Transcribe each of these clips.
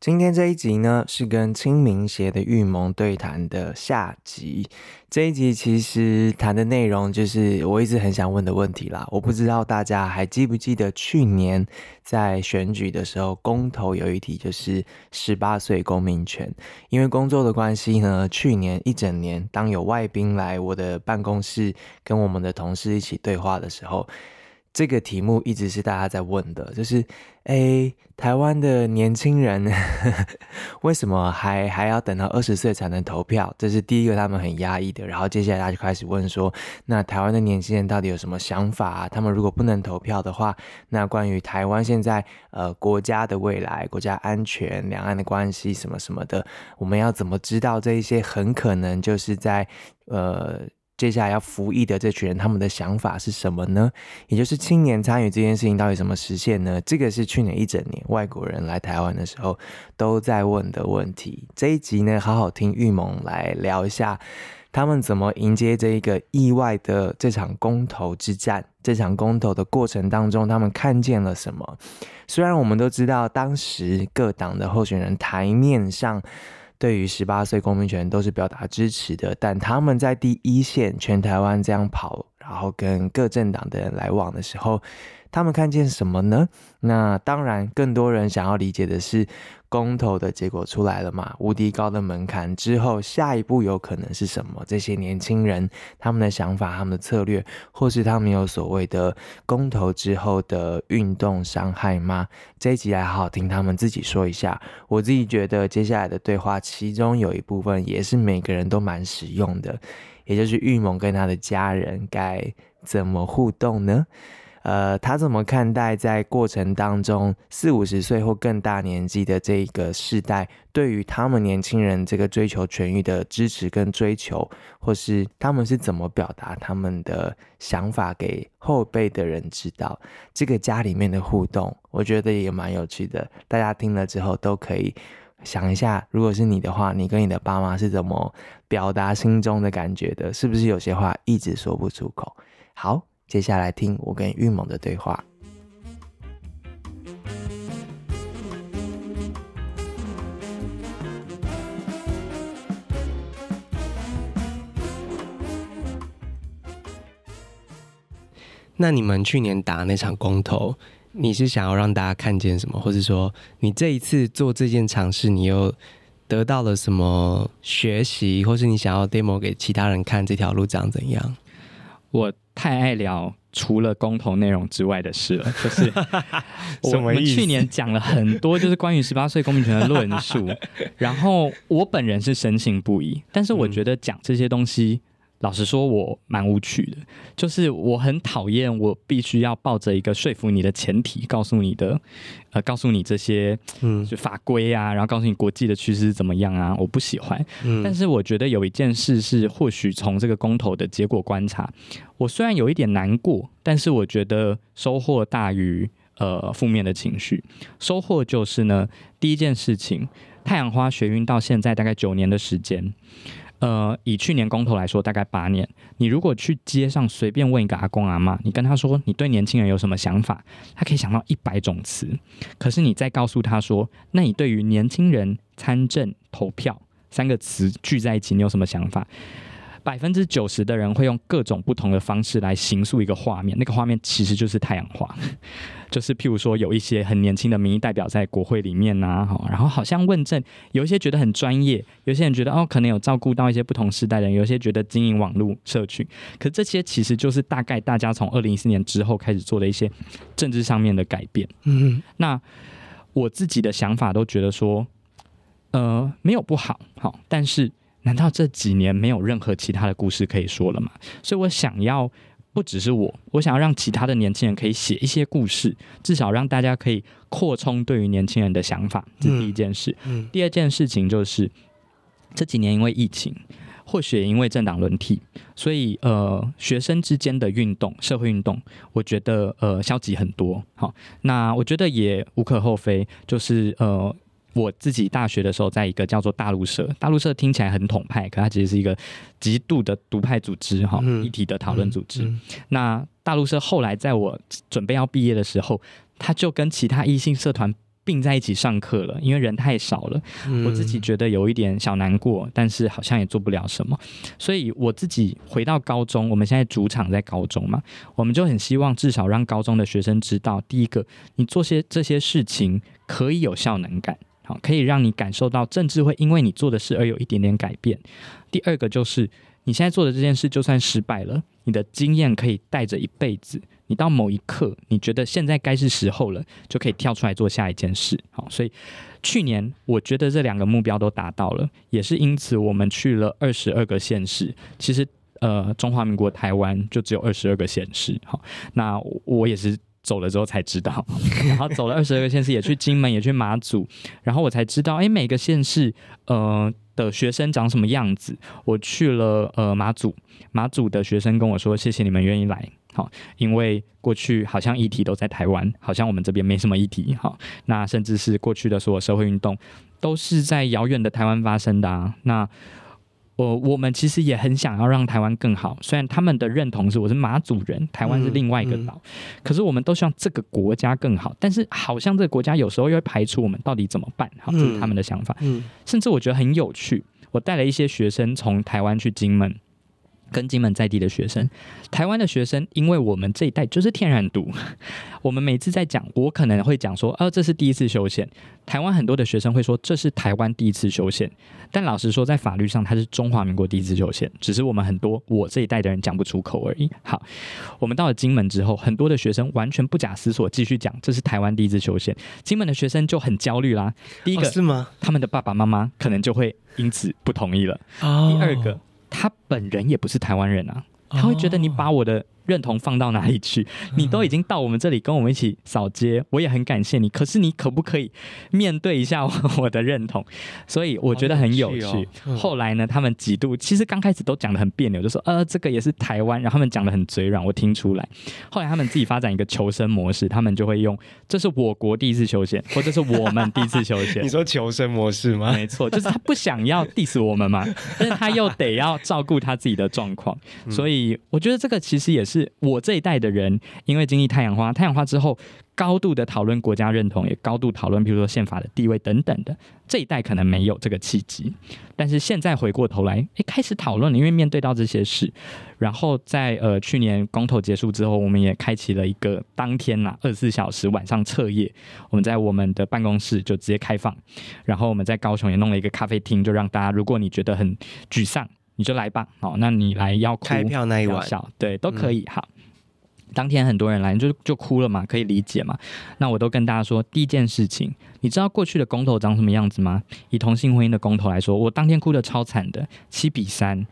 今天这一集呢，是跟青民协的预谋对谈的下集。这一集其实谈的内容就是我一直很想问的问题啦。我不知道大家还记不记得去年在选举的时候，公投有一题就是十八岁公民权。因为工作的关系呢，去年一整年，当有外宾来我的办公室跟我们的同事一起对话的时候，这个题目一直是大家在问的，就是，诶，台湾的年轻人呵 呵为什么还还要等到二十岁才能投票？这是第一个他们很压抑的。然后接下来他就开始问说，那台湾的年轻人到底有什么想法？他们如果不能投票的话，那关于台湾现在呃国家的未来、国家安全、两岸的关系什么什么的，我们要怎么知道这一些很可能就是在呃。接下来要服役的这群人，他们的想法是什么呢？也就是青年参与这件事情到底怎么实现呢？这个是去年一整年外国人来台湾的时候都在问的问题。这一集呢，好好听玉萌来聊一下，他们怎么迎接这一个意外的这场公投之战。这场公投的过程当中，他们看见了什么？虽然我们都知道，当时各党的候选人台面上。对于十八岁公民权都是表达支持的，但他们在第一线全台湾这样跑，然后跟各政党的人来往的时候，他们看见什么呢？那当然，更多人想要理解的是。公投的结果出来了嘛？无敌高的门槛之后，下一步有可能是什么？这些年轻人他们的想法、他们的策略，或是他们有所谓的公投之后的运动伤害吗？这一集来好好听他们自己说一下。我自己觉得接下来的对话，其中有一部分也是每个人都蛮实用的，也就是玉萌跟他的家人该怎么互动呢？呃，他怎么看待在过程当中四五十岁或更大年纪的这个世代，对于他们年轻人这个追求权益的支持跟追求，或是他们是怎么表达他们的想法给后辈的人知道？这个家里面的互动，我觉得也蛮有趣的。大家听了之后都可以想一下，如果是你的话，你跟你的爸妈是怎么表达心中的感觉的？是不是有些话一直说不出口？好。接下来听我跟玉萌的对话。那你们去年打那场公投，你是想要让大家看见什么？或者说，你这一次做这件尝试，你又得到了什么学习？或是你想要 demo 给其他人看这条路长怎样？我太爱聊除了公投内容之外的事了，就是 我们去年讲了很多就是关于十八岁公民权的论述，然后我本人是深信不疑，但是我觉得讲这些东西。老实说，我蛮无趣的，就是我很讨厌我必须要抱着一个说服你的前提，告诉你的，呃，告诉你这些，嗯，就法规啊，然后告诉你国际的趋势怎么样啊，我不喜欢。嗯，但是我觉得有一件事是，或许从这个公投的结果观察，我虽然有一点难过，但是我觉得收获大于呃负面的情绪。收获就是呢，第一件事情，太阳花学运到现在大概九年的时间。呃，以去年公投来说，大概八年。你如果去街上随便问一个阿公阿妈，你跟他说你对年轻人有什么想法，他可以想到一百种词。可是你再告诉他说，那你对于年轻人参政投票三个词聚在一起，你有什么想法？百分之九十的人会用各种不同的方式来形塑一个画面，那个画面其实就是太阳花，就是譬如说有一些很年轻的民意代表在国会里面呐、啊，然后好像问政，有一些觉得很专业，有些人觉得哦可能有照顾到一些不同时代的人，有些觉得经营网络社群，可这些其实就是大概大家从二零一四年之后开始做的一些政治上面的改变。嗯，那我自己的想法都觉得说，呃，没有不好，好，但是。难道这几年没有任何其他的故事可以说了吗？所以我想要不只是我，我想要让其他的年轻人可以写一些故事，至少让大家可以扩充对于年轻人的想法。这是第一件事。嗯嗯、第二件事情就是这几年因为疫情。或许也因为政党轮替，所以呃，学生之间的运动、社会运动，我觉得呃消极很多。好，那我觉得也无可厚非，就是呃。我自己大学的时候，在一个叫做大陆社，大陆社听起来很统派，可它其实是一个极度的独派组织，哈，一体的讨论组织。嗯嗯、那大陆社后来在我准备要毕业的时候，他就跟其他异性社团并在一起上课了，因为人太少了。嗯、我自己觉得有一点小难过，但是好像也做不了什么。所以我自己回到高中，我们现在主场在高中嘛，我们就很希望至少让高中的学生知道，第一个，你做些这些事情可以有效能感。好可以让你感受到政治会因为你做的事而有一点点改变。第二个就是你现在做的这件事，就算失败了，你的经验可以带着一辈子。你到某一刻，你觉得现在该是时候了，就可以跳出来做下一件事。好，所以去年我觉得这两个目标都达到了，也是因此我们去了二十二个县市。其实，呃，中华民国台湾就只有二十二个县市。好，那我也是。走了之后才知道，然后走了二十二个县市，也去金门，也去马祖，然后我才知道，哎，每个县市呃的学生长什么样子。我去了呃马祖，马祖的学生跟我说：“谢谢你们愿意来，好，因为过去好像议题都在台湾，好像我们这边没什么议题，好，那甚至是过去的所有社会运动都是在遥远的台湾发生的啊，那。”我我们其实也很想要让台湾更好，虽然他们的认同是我是马祖人，台湾是另外一个岛，嗯嗯、可是我们都希望这个国家更好。但是好像这个国家有时候又会排除我们，到底怎么办？好，这是他们的想法。嗯嗯、甚至我觉得很有趣，我带了一些学生从台湾去金门。跟金门在地的学生，台湾的学生，因为我们这一代就是天然独，我们每次在讲，我可能会讲说，哦，这是第一次修宪。台湾很多的学生会说，这是台湾第一次修宪。但老实说，在法律上，它是中华民国第一次修宪，只是我们很多我这一代的人讲不出口而已。好，我们到了金门之后，很多的学生完全不假思索继续讲，这是台湾第一次修宪。金门的学生就很焦虑啦。第一个、哦、是吗？他们的爸爸妈妈可能就会因此不同意了。哦、第二个。他本人也不是台湾人啊，他会觉得你把我的。认同放到哪里去？你都已经到我们这里跟我们一起扫街，我也很感谢你。可是你可不可以面对一下我的认同？所以我觉得很有趣。有趣哦、后来呢，他们几度其实刚开始都讲的很别扭，就说呃这个也是台湾，然后他们讲的很嘴软，我听出来。后来他们自己发展一个求生模式，他们就会用这是我国第一次修宪，或者是我们第一次修宪。你说求生模式吗？没错，就是他不想要 diss 我们嘛，但是他又得要照顾他自己的状况，所以我觉得这个其实也是。我这一代的人，因为经历太阳花，太阳花之后，高度的讨论国家认同，也高度讨论，比如说宪法的地位等等的。这一代可能没有这个契机，但是现在回过头来，哎，开始讨论了，因为面对到这些事，然后在呃去年公投结束之后，我们也开启了一个当天呐二十四小时晚上彻夜，我们在我们的办公室就直接开放，然后我们在高雄也弄了一个咖啡厅，就让大家，如果你觉得很沮丧。你就来吧，好，那你来要哭开票那一晚，对，都可以。嗯、好，当天很多人来，就就哭了嘛，可以理解嘛。那我都跟大家说，第一件事情，你知道过去的公投长什么样子吗？以同性婚姻的公投来说，我当天哭的超惨的，七比三，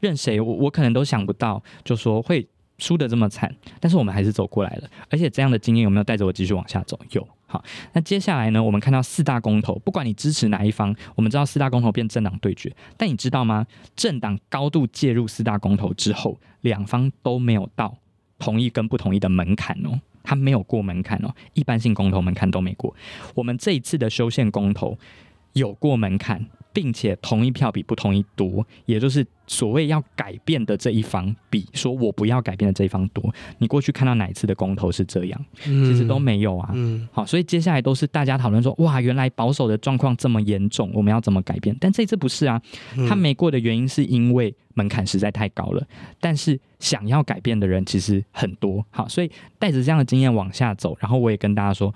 任谁我我可能都想不到，就说会输得这么惨，但是我们还是走过来了。而且这样的经验有没有带着我继续往下走？有。好，那接下来呢？我们看到四大公投，不管你支持哪一方，我们知道四大公投变政党对决。但你知道吗？政党高度介入四大公投之后，两方都没有到同意跟不同意的门槛哦，他没有过门槛哦，一般性公投门槛都没过。我们这一次的修宪公投有过门槛，并且同意票比不同意多，也就是。所谓要改变的这一方，比说我不要改变的这一方多。你过去看到哪一次的公投是这样？其实都没有啊。嗯，好，所以接下来都是大家讨论说，哇，原来保守的状况这么严重，我们要怎么改变？但这次不是啊，他没过的原因是因为门槛实在太高了。但是想要改变的人其实很多。好，所以带着这样的经验往下走，然后我也跟大家说，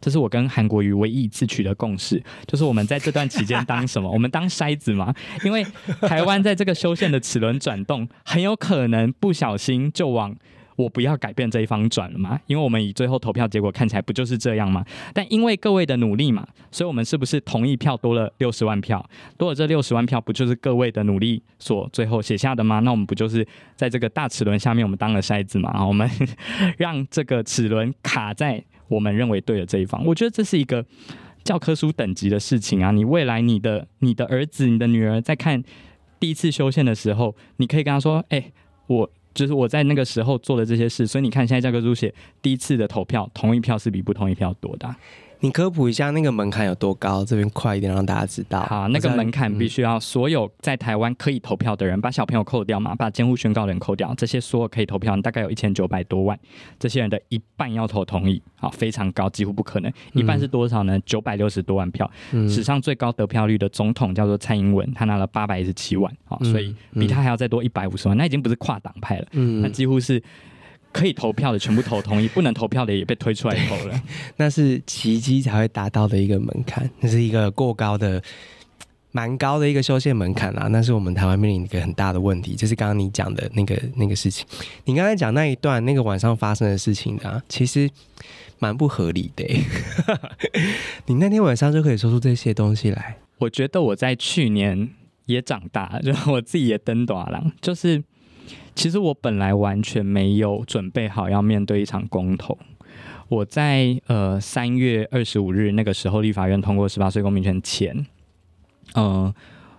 这是我跟韩国瑜唯一一次取得共识，就是我们在这段期间当什么？我们当筛子嘛，因为台湾在这个修。宪的齿轮转动，很有可能不小心就往我不要改变这一方转了嘛？因为我们以最后投票结果看起来不就是这样吗？但因为各位的努力嘛，所以我们是不是同意票多了六十万票？多了这六十万票，不就是各位的努力所最后写下的吗？那我们不就是在这个大齿轮下面，我们当了筛子嘛？我们 让这个齿轮卡在我们认为对的这一方。我觉得这是一个教科书等级的事情啊！你未来你的你的儿子、你的女儿在看。第一次修宪的时候，你可以跟他说：“哎、我就是我在那个时候做的这些事，所以你看现在价格书写第一次的投票，同一票是比不同一票多的。”你科普一下那个门槛有多高？这边快一点让大家知道。好，那个门槛必须要所有在台湾可以投票的人，把小朋友扣掉嘛，把监护宣告人扣掉，这些所有可以投票，大概有一千九百多万，这些人的一半要投同意，好，非常高，几乎不可能。一半是多少呢？九百六十多万票，嗯，史上最高得票率的总统叫做蔡英文，他拿了八百一十七万，好，所以比他还要再多一百五十万，那已经不是跨党派了，嗯，那几乎是。可以投票的全部投同意，不能投票的也被推出来投了。那是奇迹才会达到的一个门槛，那是一个过高的、蛮高的一个修宪门槛啊。那是我们台湾面临一个很大的问题，就是刚刚你讲的那个那个事情。你刚才讲那一段那个晚上发生的事情啊，其实蛮不合理的。你那天晚上就可以说出这些东西来？我觉得我在去年也长大了，就我自己也登短了，就是。其实我本来完全没有准备好要面对一场公投。我在呃三月二十五日那个时候，立法院通过十八岁公民权前，嗯、呃，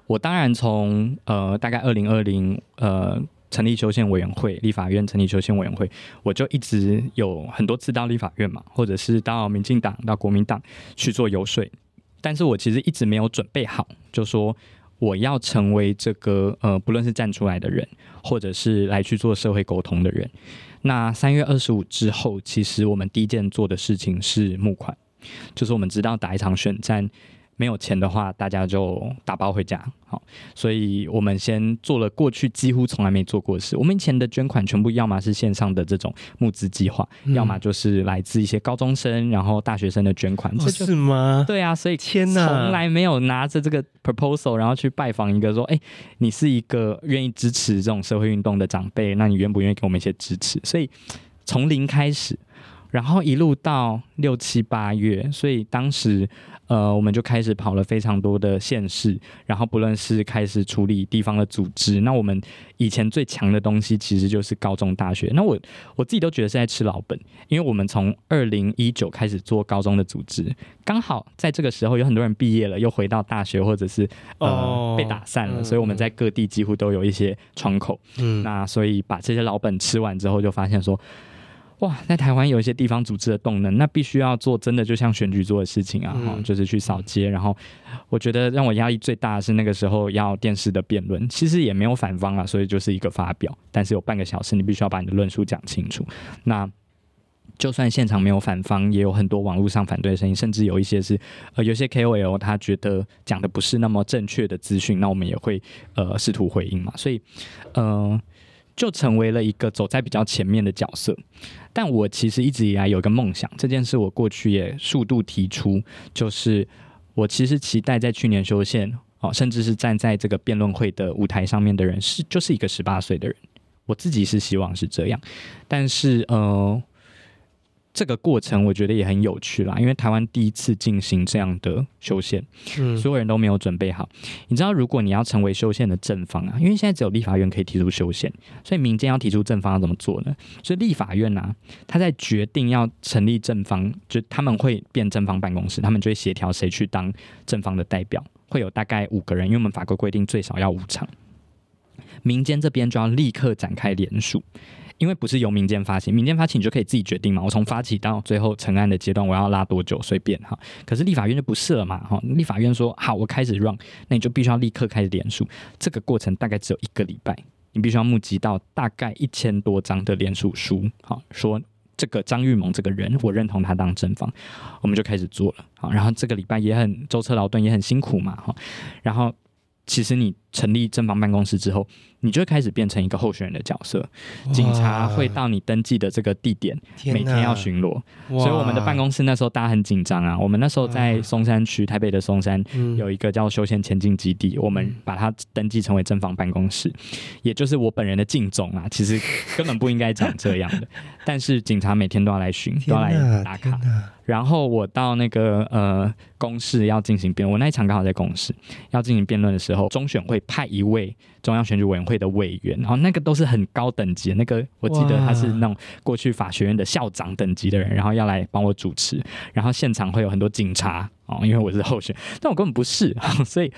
我当然从呃大概二零二零呃成立修宪委员会，立法院成立修宪委员会，我就一直有很多次到立法院嘛，或者是到民进党、到国民党去做游说，但是我其实一直没有准备好，就说。我要成为这个呃，不论是站出来的人，或者是来去做社会沟通的人。那三月二十五之后，其实我们第一件做的事情是募款，就是我们知道打一场选战。没有钱的话，大家就打包回家。好，所以我们先做了过去几乎从来没做过的事。我们以前的捐款全部要么是线上的这种募资计划，嗯、要么就是来自一些高中生、然后大学生的捐款。这是吗？对啊，所以天呐，从来没有拿着这个 proposal，然后去拜访一个说：“哎，你是一个愿意支持这种社会运动的长辈，那你愿不愿意给我们一些支持？”所以从零开始，然后一路到六七八月，所以当时。呃，我们就开始跑了非常多的县市，然后不论是开始处理地方的组织，那我们以前最强的东西其实就是高中大学。那我我自己都觉得是在吃老本，因为我们从二零一九开始做高中的组织，刚好在这个时候有很多人毕业了，又回到大学或者是呃、oh, 被打散了，嗯，所以我们在各地几乎都有一些窗口。嗯，那所以把这些老本吃完之后，就发现说。哇，在台湾有一些地方组织的动能，那必须要做真的就像选举做的事情啊，嗯、就是去扫街。然后我觉得让我压力最大的是那个时候要电视的辩论，其实也没有反方啊，所以就是一个发表，但是有半个小时，你必须要把你的论述讲清楚。那就算现场没有反方，也有很多网络上反对的声音，甚至有一些是呃，有些 KOL 他觉得讲的不是那么正确的资讯，那我们也会呃试图回应嘛。所以嗯。呃就成为了一个走在比较前面的角色，但我其实一直以来有一个梦想，这件事我过去也数度提出，就是我其实期待在去年修宪哦，甚至是站在这个辩论会的舞台上面的人是就是一个十八岁的人，我自己是希望是这样，但是呃。这个过程我觉得也很有趣啦，因为台湾第一次进行这样的修宪，嗯，所有人都没有准备好。你知道，如果你要成为修宪的正方啊，因为现在只有立法院可以提出修宪，所以民间要提出正方要怎么做呢？所以立法院啊，他在决定要成立正方，就他们会变正方办公室，他们就会协调谁去当正方的代表，会有大概五个人，因为我们法规规定最少要五场，民间这边就要立刻展开联署。因为不是由民间发起，民间发起你就可以自己决定嘛。我从发起到最后成案的阶段，我要拉多久随便哈。可是立法院就不是了嘛哈。立法院说好，我开始 run，那你就必须要立刻开始联署。这个过程大概只有一个礼拜，你必须要募集到大概一千多张的联署书。好，说这个张玉萌这个人，我认同他当正方，我们就开始做了。好，然后这个礼拜也很舟车劳顿，也很辛苦嘛哈。然后其实你成立正方办公室之后。你就会开始变成一个候选人的角色，警察会到你登记的这个地点，每天要巡逻。所以我们的办公室那时候大家很紧张啊。我们那时候在松山区，台北的松山有一个叫修宪前进基地，我们把它登记成为正方办公室，也就是我本人的敬总啊。其实根本不应该长这样的，但是警察每天都要来巡，都要来打卡。然后我到那个呃公示要进行辩论，我那一场刚好在公示要进行辩论的时候，中选会派一位中央选举委员会的委员，然后那个都是很高等级的，那个我记得他是那种过去法学院的校长等级的人，然后要来帮我主持，然后现场会有很多警察哦，因为我是候选，但我根本不是，所以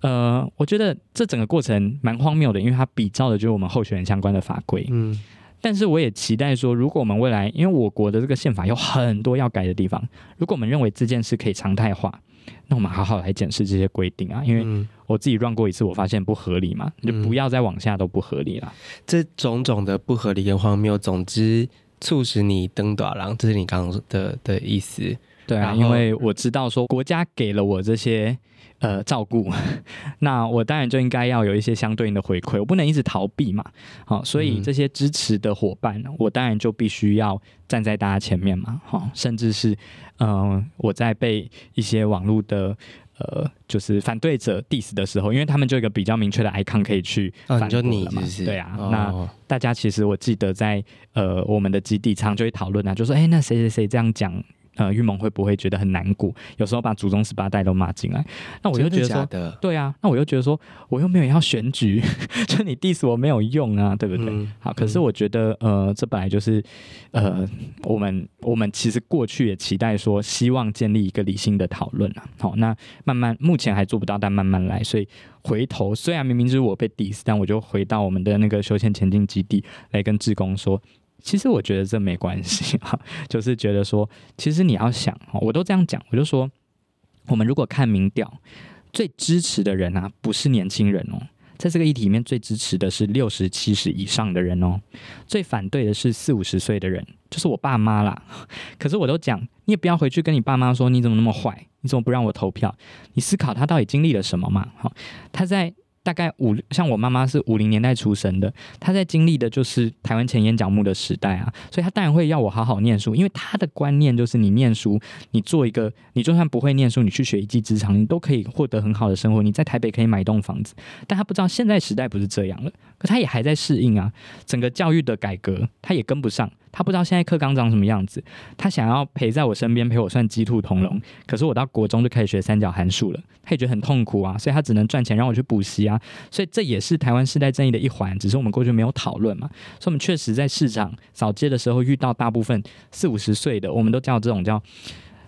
呃，我觉得这整个过程蛮荒谬的，因为它比照的就是我们候选人相关的法规，嗯。但是我也期待说，如果我们未来，因为我国的这个宪法有很多要改的地方，如果我们认为这件事可以常态化，那我们好好来检视这些规定啊。因为我自己 run 过一次，我发现不合理嘛，就不要再往下都不合理了。这种种的不合理跟荒谬，总之促使你登短廊，这是你刚刚的的意思。对啊，因为我知道说国家给了我这些。呃，照顾，那我当然就应该要有一些相对应的回馈，我不能一直逃避嘛。好，所以这些支持的伙伴，我当然就必须要站在大家前面嘛。好，甚至是，嗯、呃，我在被一些网络的呃，就是反对者 diss 的时候，因为他们就有一个比较明确的 icon 可以去反驳了嘛。哦、对啊，哦、那大家其实我记得在呃我们的基地常就会讨论啊，就说，哎、欸，那谁谁谁这样讲。呃，玉萌会不会觉得很难过？有时候把祖宗十八代都骂进来，那我就觉得说，对啊，那我又觉得说，我又没有要选举，就你 diss 我没有用啊，对不对？嗯、好，可是我觉得，呃，这本来就是，呃，我们我们其实过去也期待说，希望建立一个理性的讨论啊。好，那慢慢目前还做不到，但慢慢来。所以回头，虽然明明就是我被 diss，但我就回到我们的那个修宪前进基地来跟志工说。其实我觉得这没关系哈，就是觉得说，其实你要想，我都这样讲，我就说，我们如果看民调，最支持的人啊，不是年轻人哦，在这个议题里面最支持的是六十七十以上的人哦，最反对的是四五十岁的人，就是我爸妈啦。可是我都讲，你也不要回去跟你爸妈说，你怎么那么坏，你怎么不让我投票？你思考他到底经历了什么嘛？好，他在。大概五，像我妈妈是五零年代出生的，她在经历的就是台湾钱淹脚目的时代啊，所以她当然会要我好好念书，因为她的观念就是你念书，你做一个，你就算不会念书，你去学一技之长，你都可以获得很好的生活，你在台北可以买一栋房子。但她不知道现在时代不是这样了，可她也还在适应啊，整个教育的改革，她也跟不上。他不知道现在课纲长什么样子，他想要陪在我身边，陪我算鸡兔同笼。可是我到国中就开始学三角函数了，他也觉得很痛苦啊，所以他只能赚钱让我去补习啊。所以这也是台湾世代正义的一环，只是我们过去没有讨论嘛。所以我们确实在市场扫街的时候遇到大部分四五十岁的，我们都叫这种叫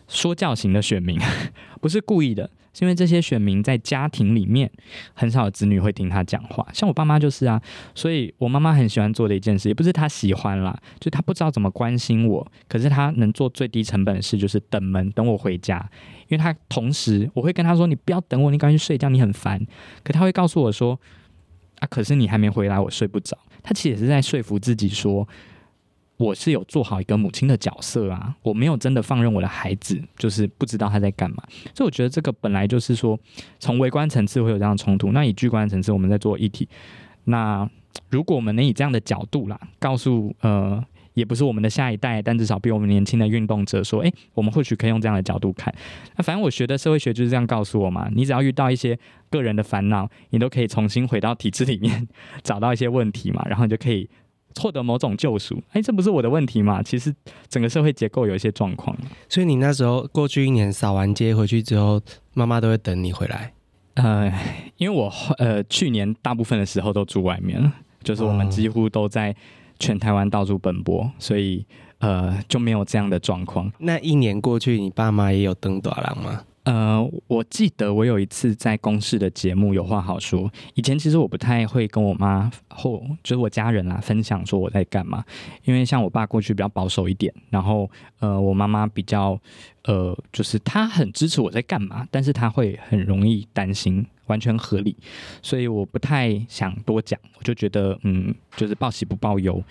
说教型的选民，不是故意的。是因为这些选民在家庭里面很少有子女会听他讲话，像我爸妈就是啊，所以我妈妈很喜欢做的一件事，也不是她喜欢啦，就她不知道怎么关心我，可是她能做最低成本的事就是等门等我回家，因为她同时我会跟她说，你不要等我，你赶紧睡觉，你很烦，可她会告诉我说啊，可是你还没回来，我睡不着，她其实也是在说服自己说。我是有做好一个母亲的角色啊，我没有真的放任我的孩子，就是不知道他在干嘛。所以我觉得这个本来就是说，从微观层次会有这样的冲突。那以巨观层次，我们在做议题。那如果我们能以这样的角度啦，告诉呃，也不是我们的下一代，但至少比我们年轻的运动者说，诶，我们或许可以用这样的角度看。那反正我学的社会学就是这样告诉我嘛，你只要遇到一些个人的烦恼，你都可以重新回到体制里面 找到一些问题嘛，然后你就可以。获得某种救赎，哎，这不是我的问题嘛？其实整个社会结构有一些状况。所以你那时候过去一年扫完街回去之后，妈妈都会等你回来。呃，因为我呃去年大部分的时候都住外面了，就是我们几乎都在全台湾到处奔波，所以呃就没有这样的状况。那一年过去，你爸妈也有登短廊吗？呃，我记得我有一次在公视的节目有话好说。以前其实我不太会跟我妈或就是我家人啦分享说我在干嘛，因为像我爸过去比较保守一点，然后呃我妈妈比较呃就是她很支持我在干嘛，但是她会很容易担心，完全合理，所以我不太想多讲，我就觉得嗯就是报喜不报忧。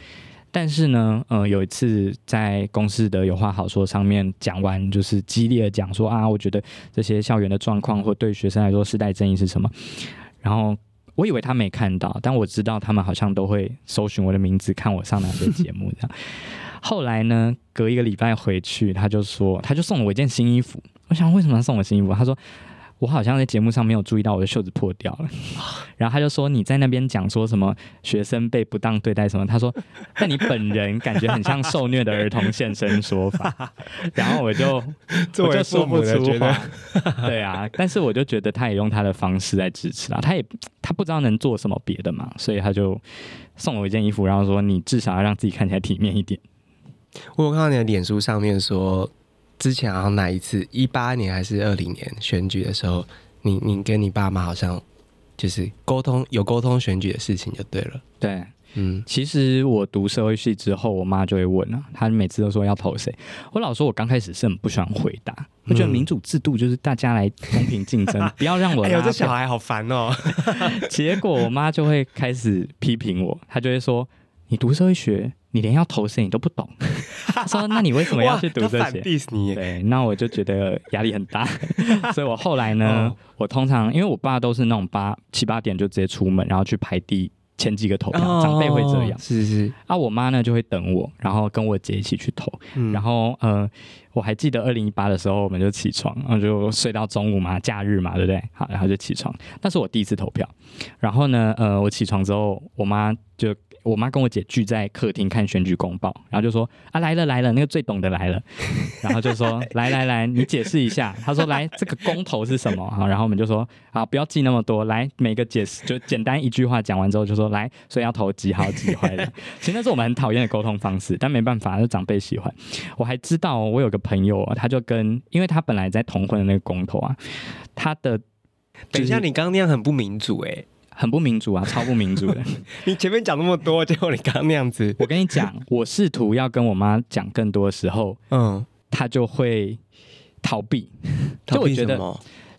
但是呢，呃，有一次在公视的有话好说上面讲完，就是激烈的讲说啊，我觉得这些校园的状况或对学生来说世代正义是什么。然后我以为他没看到，但我知道他们好像都会搜寻我的名字，看我上哪些节目这样。后来呢，隔一个礼拜回去，他就说，他就送了我一件新衣服。我想为什么要送我新衣服？他说。我好像在节目上没有注意到我的袖子破掉了，然后他就说你在那边讲说什么学生被不当对待什么，他说 但你本人感觉很像受虐的儿童现身说法，然后我就我就说不出话，对啊，但是我就觉得他也用他的方式在支持啦，他也他不知道能做什么别的嘛，所以他就送我一件衣服，然后说你至少要让自己看起来体面一点。我有看到你的脸书上面说。之前好像哪一次，一八年还是二零年选举的时候，你你跟你爸妈好像就是沟通有沟通选举的事情就对了。对，嗯，其实我读社会系之后，我妈就会问了，她每次都说要投谁，我老说我刚开始是很不喜欢回答，我觉得民主制度就是大家来公平竞争，不要让我。哎呦，这小孩好烦哦。结果我妈就会开始批评我，她就会说。你读社会学，你连要投谁你都不懂。他 说：“那你为什么要去读这些？”对，那我就觉得压力很大。所以我后来呢，哦、我通常因为我爸都是那种八七八点就直接出门，然后去排第前几个投票，哦、长辈会这样。是是。啊，我妈呢就会等我，然后跟我姐一起去投。嗯、然后呃，我还记得二零一八的时候，我们就起床，然后就睡到中午嘛，假日嘛，对不对？好，然后就起床。那是我第一次投票。然后呢，呃，我起床之后，我妈就。我妈跟我姐聚在客厅看选举公报，然后就说：“啊，来了来了，那个最懂的来了。”然后就说：“来来来，你解释一下。”他说：“来，这个公投是什么？”好，然后我们就说：“啊，不要记那么多，来每个解释就简单一句话讲完之后就说：来，所以要投几好几坏的。其实那是我们很讨厌的沟通方式，但没办法，是长辈喜欢。我还知道，我有个朋友，他就跟，因为他本来在同婚的那个公投啊，他的、就是、等一下，你刚刚那样很不民主哎、欸。很不民主啊，超不民主的。你前面讲那么多，结果你刚刚那样子。我跟你讲，我试图要跟我妈讲更多的时候，嗯，她就会逃避。就我觉得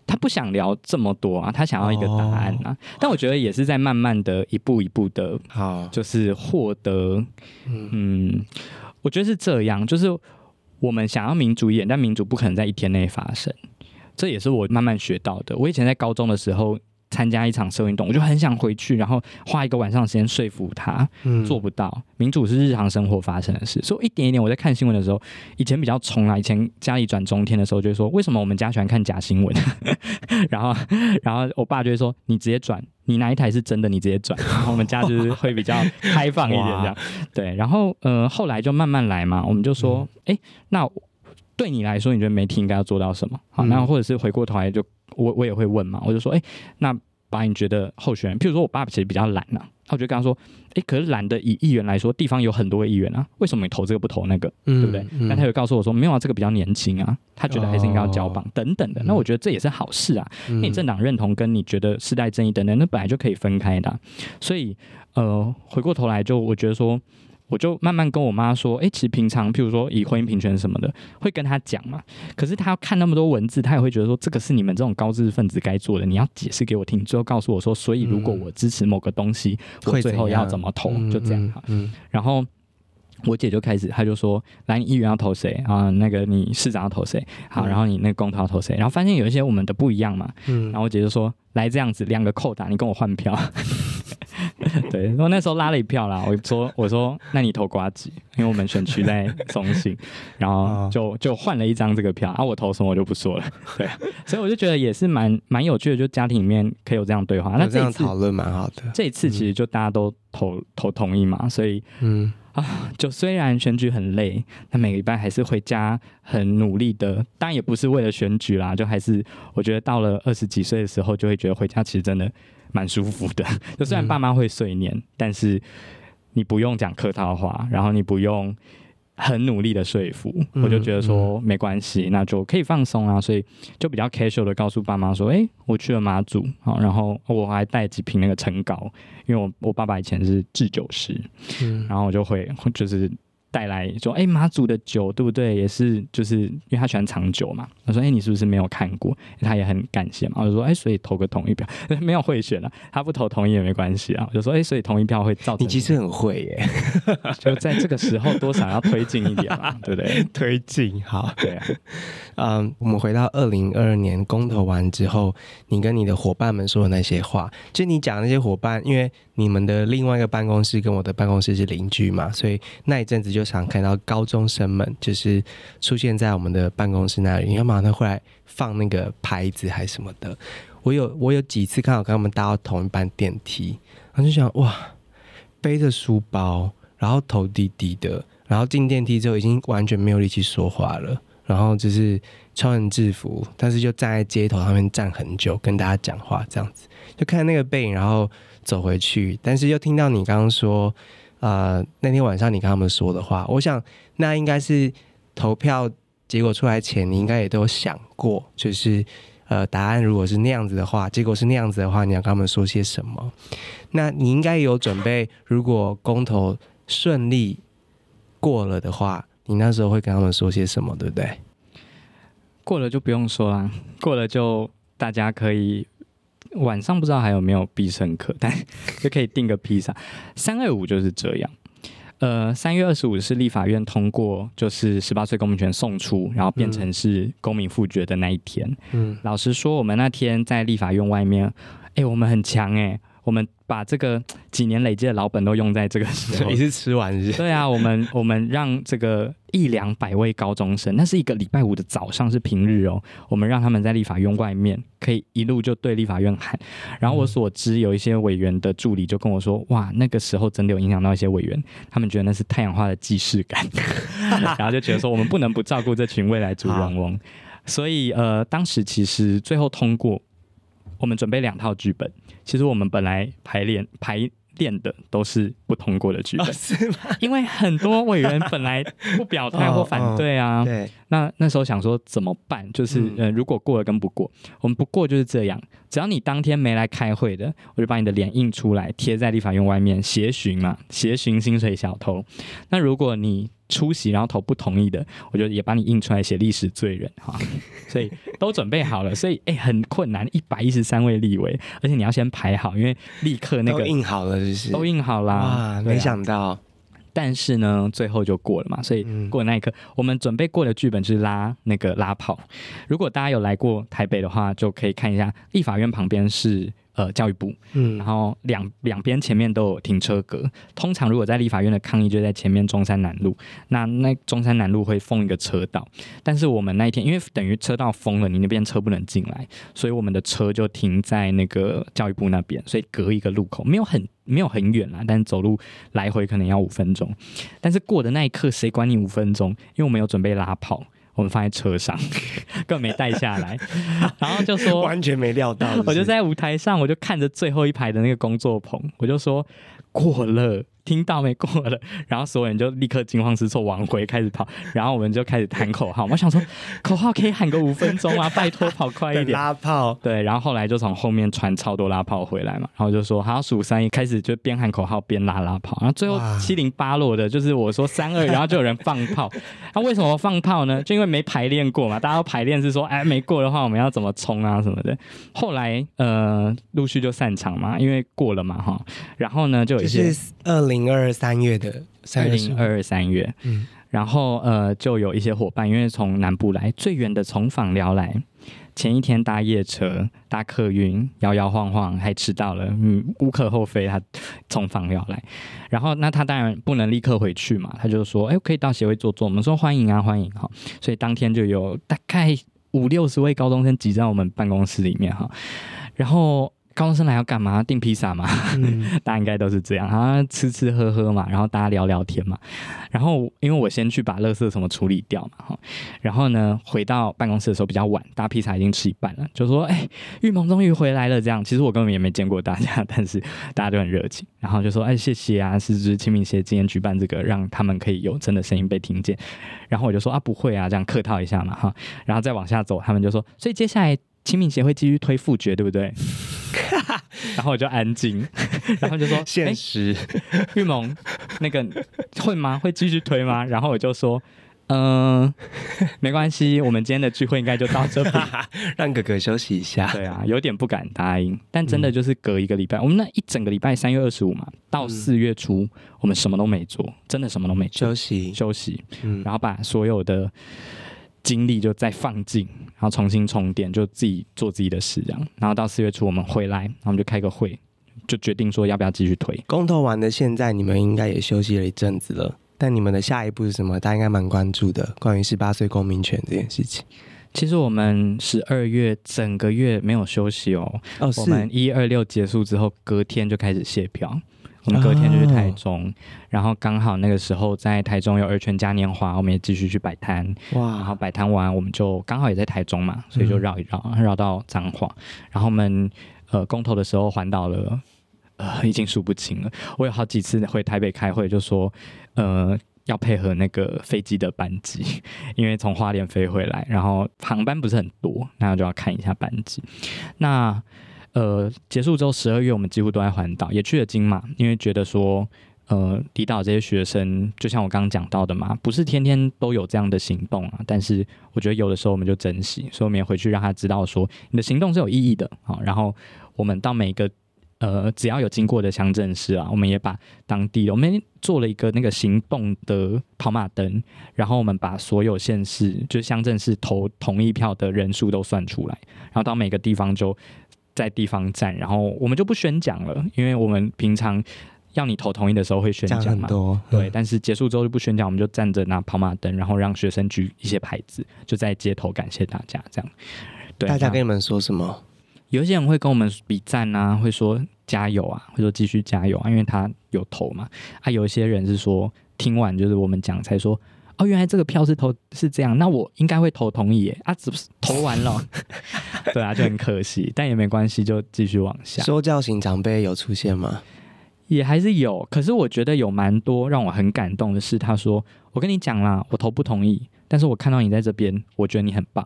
她不想聊这么多啊，她想要一个答案啊。哦、但我觉得也是在慢慢的一步一步的，好，就是获得。嗯，嗯，我觉得是这样，就是我们想要民主一点，但民主不可能在一天内发生。这也是我慢慢学到的。我以前在高中的时候。参加一场社运动，我就很想回去，然后花一个晚上的时间说服他，嗯、做不到。民主是日常生活发生的事，所以一点一点，我在看新闻的时候，以前比较冲啊，以前家里转中天的时候，就会说为什么我们家喜欢看假新闻？然后，然后我爸就会说你直接转，你哪一台是真的，你直接转。然后我们家就是会比较开放一点这样，对。然后，呃，后来就慢慢来嘛，我们就说，哎、嗯，那对你来说，你觉得媒体应该要做到什么？好，那或者是回过头来就。我我也会问嘛，我就说，哎、欸，那把，你觉得候选人，譬如说我爸爸其实比较懒呐、啊，我就跟他说，哎、欸，可是懒的以议员来说，地方有很多个议员啊，为什么你投这个不投那个，嗯、对不对？那、嗯、他就告诉我说，没有啊，这个比较年轻啊，他觉得还是应该要交棒、哦、等等的。那我觉得这也是好事啊，嗯、你政党认同跟你觉得世代正义等等，那本来就可以分开的、啊。所以，呃，回过头来就我觉得说。我就慢慢跟我妈说，哎，其实平常，譬如说以婚姻平权什么的，会跟她讲嘛。可是她要看那么多文字，她也会觉得说，这个是你们这种高知识分子该做的，你要解释给我听，最后告诉我说，所以如果我支持某个东西，嗯、我最后要怎么投，就这样哈。嗯。嗯然后我姐就开始，她就说，来，你议员要投谁啊？那个你市长要投谁？好，然后你那个公投要投谁？然后发现有一些我们的不一样嘛。嗯。然后我姐就说，来这样子，两个扣打，你跟我换票。对，我那时候拉了一票啦。我说，我说，那你投瓜子，因为我们选区在中信，然后就就换了一张这个票啊。我投什么我就不说了。对，所以我就觉得也是蛮蛮有趣的，就家庭里面可以有这样对话。那这样讨论蛮好的。这一次其实就大家都投投同意嘛，所以嗯啊，就虽然选举很累，但每个礼拜还是回家很努力的。当然也不是为了选举啦，就还是我觉得到了二十几岁的时候，就会觉得回家其实真的。蛮舒服的，就虽然爸妈会碎念，嗯、但是你不用讲客套话，然后你不用很努力的说服，嗯、我就觉得说没关系，嗯、那就可以放松啊。所以就比较 casual 的告诉爸妈说：“哎、欸，我去了马祖，好，然后我还带几瓶那个陈膏，因为我我爸爸以前是制酒师，嗯、然后我就会 就是。”带来说，哎、欸，马祖的酒对不对？也是，就是因为他喜欢藏酒嘛。他说，哎、欸，你是不是没有看过？他也很感谢嘛。我就说，哎、欸，所以投个同意票，没有贿选了，他不投同意也没关系啊。我就说，哎、欸，所以同意票会造成你其实很会耶，就在这个时候多少要推进一点嘛，对不对？推进好，对啊。嗯，我们回到二零二二年公投完之后，你跟你的伙伴们说的那些话，就你讲的那些伙伴，因为你们的另外一个办公室跟我的办公室是邻居嘛，所以那一阵子就常看到高中生们就是出现在我们的办公室那里，因为然后他会来放那个牌子还是什么的。我有我有几次看到跟他们搭到同一班电梯，然后就想哇，背着书包，然后头低低的，然后进电梯之后已经完全没有力气说话了，然后就是穿着制服，但是就站在街头上面站很久跟大家讲话这样子，就看那个背影，然后。走回去，但是又听到你刚刚说，呃，那天晚上你跟他们说的话，我想那应该是投票结果出来前，你应该也都有想过，就是呃，答案如果是那样子的话，结果是那样子的话，你要跟他们说些什么？那你应该有准备，如果公投顺利过了的话，你那时候会跟他们说些什么，对不对？过了就不用说啦，过了就大家可以。晚上不知道还有没有必胜客，但就可以订个披萨。三二五就是这样。呃，三月二十五是立法院通过，就是十八岁公民权送出，然后变成是公民复决的那一天。嗯，老实说，我们那天在立法院外面，哎、欸，我们很强哎、欸。我们把这个几年累积的老本都用在这个时候，一次吃完是？对啊，我们 我们让这个一两百位高中生，那是一个礼拜五的早上，是平日哦。我们让他们在立法院外面，可以一路就对立法院喊。然后我所知，有一些委员的助理就跟我说：“哇，那个时候真的有影响到一些委员，他们觉得那是太阳花的既视感，然后就觉得说我们不能不照顾这群未来主人翁。所以呃，当时其实最后通过。”我们准备两套剧本，其实我们本来排练排练的都是不通过的剧本，哦，是吗？因为很多委员本来不表态 或反对啊。哦哦、对，那那时候想说怎么办？就是呃，如果过了跟不过，我们不过就是这样。只要你当天没来开会的，我就把你的脸印出来贴在立法院外面，协寻嘛，协寻薪水小偷。那如果你出席然后投不同意的，我就也把你印出来写历史罪人哈。所以都准备好了，所以哎、欸、很困难，一百一十三位立委，而且你要先排好，因为立刻那个都印好了，就是都印好啦。哇，啊、没想到，但是呢，最后就过了嘛。所以过那一刻，我们准备过的剧本就是拉那个拉炮。如果大家有来过台北的话，就可以看一下立法院旁边是。呃，教育部，嗯，然后两两边前面都有停车格。通常如果在立法院的抗议，就在前面中山南路。那那中山南路会封一个车道，但是我们那一天因为等于车道封了，你那边车不能进来，所以我们的车就停在那个教育部那边，所以隔一个路口，没有很没有很远啦，但是走路来回可能要五分钟。但是过的那一刻，谁管你五分钟？因为我们有准备拉炮。我们放在车上，更没带下来，然后就说完全没料到是是？我就在舞台上，我就看着最后一排的那个工作棚，我就说过了。听到没过了，然后所有人就立刻惊慌失措往回开始跑，然后我们就开始喊口号。我想说，口号可以喊个五分钟啊，拜托跑快一点。拉炮，对，然后后来就从后面传超多拉炮回来嘛，然后就说好数三一，开始就边喊口号边拉拉炮，然后最后七零八落的，就是我说三二，然后就有人放炮。那、啊、为什么放炮呢？就因为没排练过嘛，大家都排练是说，哎，没过的话我们要怎么冲啊什么的。后来呃，陆续就散场嘛，因为过了嘛哈。然后呢，就有一些二零。零二三月的二零二二三月，嗯，然后呃，就有一些伙伴，因为从南部来，最远的从访寮来，前一天搭夜车搭客运，摇摇晃晃还迟到了，嗯，无可厚非，他从访寮来，然后那他当然不能立刻回去嘛，他就说，哎，可以到协会坐坐，我们说欢迎啊，欢迎。哈，所以当天就有大概五六十位高中生挤在我们办公室里面哈，然后。高中生来要干嘛？订披萨嘛，嗯、大家应该都是这样啊，吃吃喝喝嘛，然后大家聊聊天嘛。然后因为我先去把垃圾什么处理掉嘛，哈。然后呢，回到办公室的时候比较晚，大家披萨已经吃一半了，就说：“哎、欸，玉萌终于回来了。”这样，其实我根本也没见过大家，但是 大家都很热情。然后就说：“哎、欸，谢谢啊，是是清明节今天举办这个，让他们可以有真的声音被听见。”然后我就说：“啊，不会啊，这样客套一下嘛，哈。”然后再往下走，他们就说：“所以接下来亲民协会继续推复决，对不对？” 然后我就安静，然后就说现实，玉萌那个会吗？会继续推吗？然后我就说，嗯、呃，没关系，我们今天的聚会应该就到这里，让哥哥休息一下。对啊，有点不敢答应，但真的就是隔一个礼拜，嗯、我们那一整个礼拜，三月二十五嘛，到四月初，嗯、我们什么都没做，真的什么都没做，休息休息，嗯，然后把所有的。精力就再放尽，然后重新充电，就自己做自己的事，这样。然后到四月初我们回来，然后我们就开个会，就决定说要不要继续推。公投完的现在，你们应该也休息了一阵子了。但你们的下一步是什么？大家应该蛮关注的，关于十八岁公民权这件事情。其实我们十二月整个月没有休息哦。哦，我们一二六结束之后，隔天就开始卸票。我们隔天就去台中，哦、然后刚好那个时候在台中有二泉嘉年华，我们也继续去摆摊。哇！然后摆摊完，我们就刚好也在台中嘛，所以就绕一绕，嗯、绕到彰化。然后我们呃公投的时候环岛了，呃已经数不清了。我有好几次回台北开会，就说呃要配合那个飞机的班机，因为从花莲飞回来，然后航班不是很多，那就要看一下班机。那呃，结束之后，十二月我们几乎都在环岛，也去了金马，因为觉得说，呃，离岛这些学生，就像我刚刚讲到的嘛，不是天天都有这样的行动啊。但是我觉得有的时候我们就珍惜，所以我们也回去让他知道说，你的行动是有意义的啊。然后我们到每个呃只要有经过的乡镇市啊，我们也把当地的我们做了一个那个行动的跑马灯，然后我们把所有县市就乡镇市投同一票的人数都算出来，然后到每个地方就。在地方站，然后我们就不宣讲了，因为我们平常要你投同意的时候会宣讲嘛。多对，但是结束之后就不宣讲，我们就站着拿跑马灯，然后让学生举一些牌子，就在街头感谢大家。这样，对，大家跟你们说什么？有一些人会跟我们比赞啊，会说加油啊，会说继续加油啊，因为他有投嘛。啊，有一些人是说听完就是我们讲才说。哦，原来这个票是投是这样，那我应该会投同意耶啊，只是投完了，对啊，就很可惜，但也没关系，就继续往下。说教型长辈有出现吗？也还是有，可是我觉得有蛮多让我很感动的是，他说：“我跟你讲啦，我投不同意，但是我看到你在这边，我觉得你很棒。”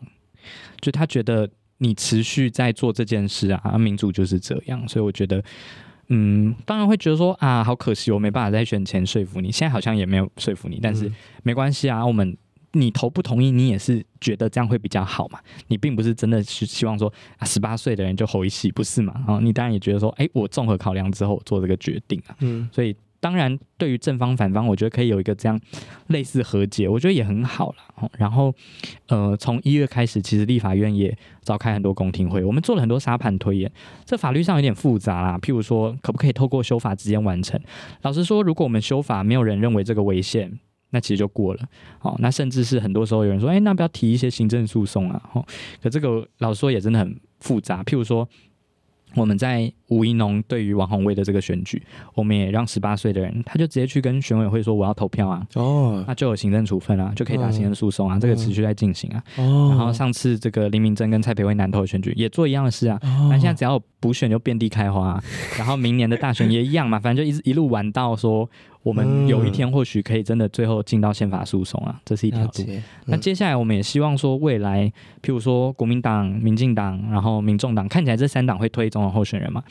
就他觉得你持续在做这件事啊，民主就是这样，所以我觉得。嗯，当然会觉得说啊，好可惜，我没办法在选前说服你。现在好像也没有说服你，但是没关系啊。我们你投不同意，你也是觉得这样会比较好嘛？你并不是真的是希望说啊，十八岁的人就吼一气不是嘛？啊，你当然也觉得说，哎，我综合考量之后做这个决定啊。嗯，所以。当然，对于正方反方，我觉得可以有一个这样类似和解，我觉得也很好了。然后，呃，从一月开始，其实立法院也召开很多公听会，我们做了很多沙盘推演。这法律上有点复杂啦，譬如说，可不可以透过修法直接完成？老实说，如果我们修法没有人认为这个违宪，那其实就过了。哦，那甚至是很多时候有人说，哎，那不要提一些行政诉讼啊？哦，可这个老实说也真的很复杂。譬如说。我们在吴怡农对于王宏威的这个选举，我们也让十八岁的人，他就直接去跟选委会说我要投票啊，哦，那就有行政处分啊，就可以打行政诉讼啊，哦、这个持续在进行啊。哦，然后上次这个林明珍跟蔡培慧南投的选举也做一样的事啊，那、哦、现在只要有补选就遍地开花、啊，然后明年的大选也一样嘛，反正就一一路玩到说。我们有一天或许可以真的最后进到宪法诉讼啊，这是一条路。嗯、那接下来我们也希望说，未来譬如说国民党、民进党，然后民众党，看起来这三党会推总统候选人嘛？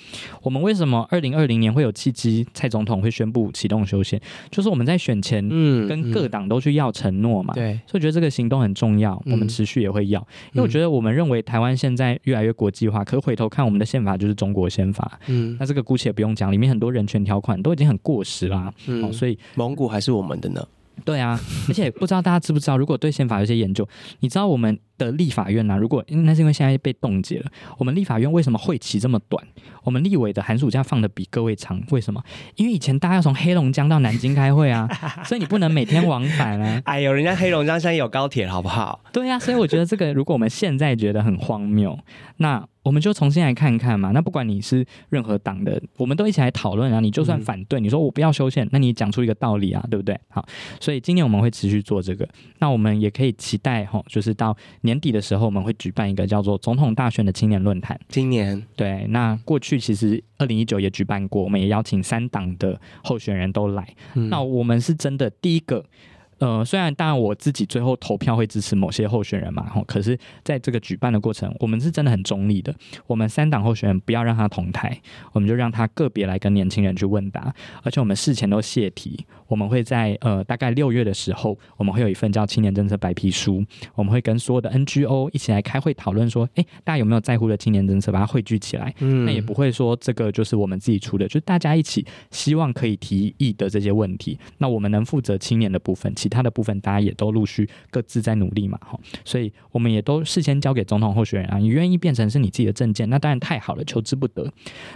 我们为什么二零二零年会有契机，蔡总统会宣布启动修宪？就是我们在选前，嗯，跟各党都去要承诺嘛。对、嗯，嗯、所以我觉得这个行动很重要，我们持续也会要，因为我觉得我们认为台湾现在越来越国际化，可回头看我们的宪法就是中国宪法，嗯，那这个姑且不用讲，里面很多人权条款都已经很过时啦。嗯哦、所以蒙古还是我们的呢？对啊，而且不知道大家知不知道，如果对宪法有些研究，你知道我们的立法院呢、啊？如果那是因为现在被冻结了，我们立法院为什么会期这么短？我们立委的寒暑假放的比各位长，为什么？因为以前大家要从黑龙江到南京开会啊，所以你不能每天往返啊。哎呦，人家黑龙江现在有高铁，好不好？对啊，所以我觉得这个，如果我们现在觉得很荒谬，那。我们就重新来看看嘛。那不管你是任何党的，我们都一起来讨论啊。你就算反对，你说我不要修宪，那你讲出一个道理啊，对不对？好，所以今年我们会持续做这个。那我们也可以期待哈，就是到年底的时候，我们会举办一个叫做总统大选的青年论坛。今年对，那过去其实二零一九也举办过，我们也邀请三党的候选人都来。嗯、那我们是真的第一个。呃，虽然当然我自己最后投票会支持某些候选人嘛，吼，可是在这个举办的过程，我们是真的很中立的。我们三党候选人不要让他同台，我们就让他个别来跟年轻人去问答，而且我们事前都泄题。我们会在呃大概六月的时候，我们会有一份叫青年政策白皮书，我们会跟所有的 NGO 一起来开会讨论说，哎，大家有没有在乎的青年政策，把它汇聚起来。嗯，那也不会说这个就是我们自己出的，就是大家一起希望可以提议的这些问题。那我们能负责青年的部分，其他的部分大家也都陆续各自在努力嘛，哈，所以我们也都事先交给总统候选人啊，你愿意变成是你自己的证件，那当然太好了，求之不得。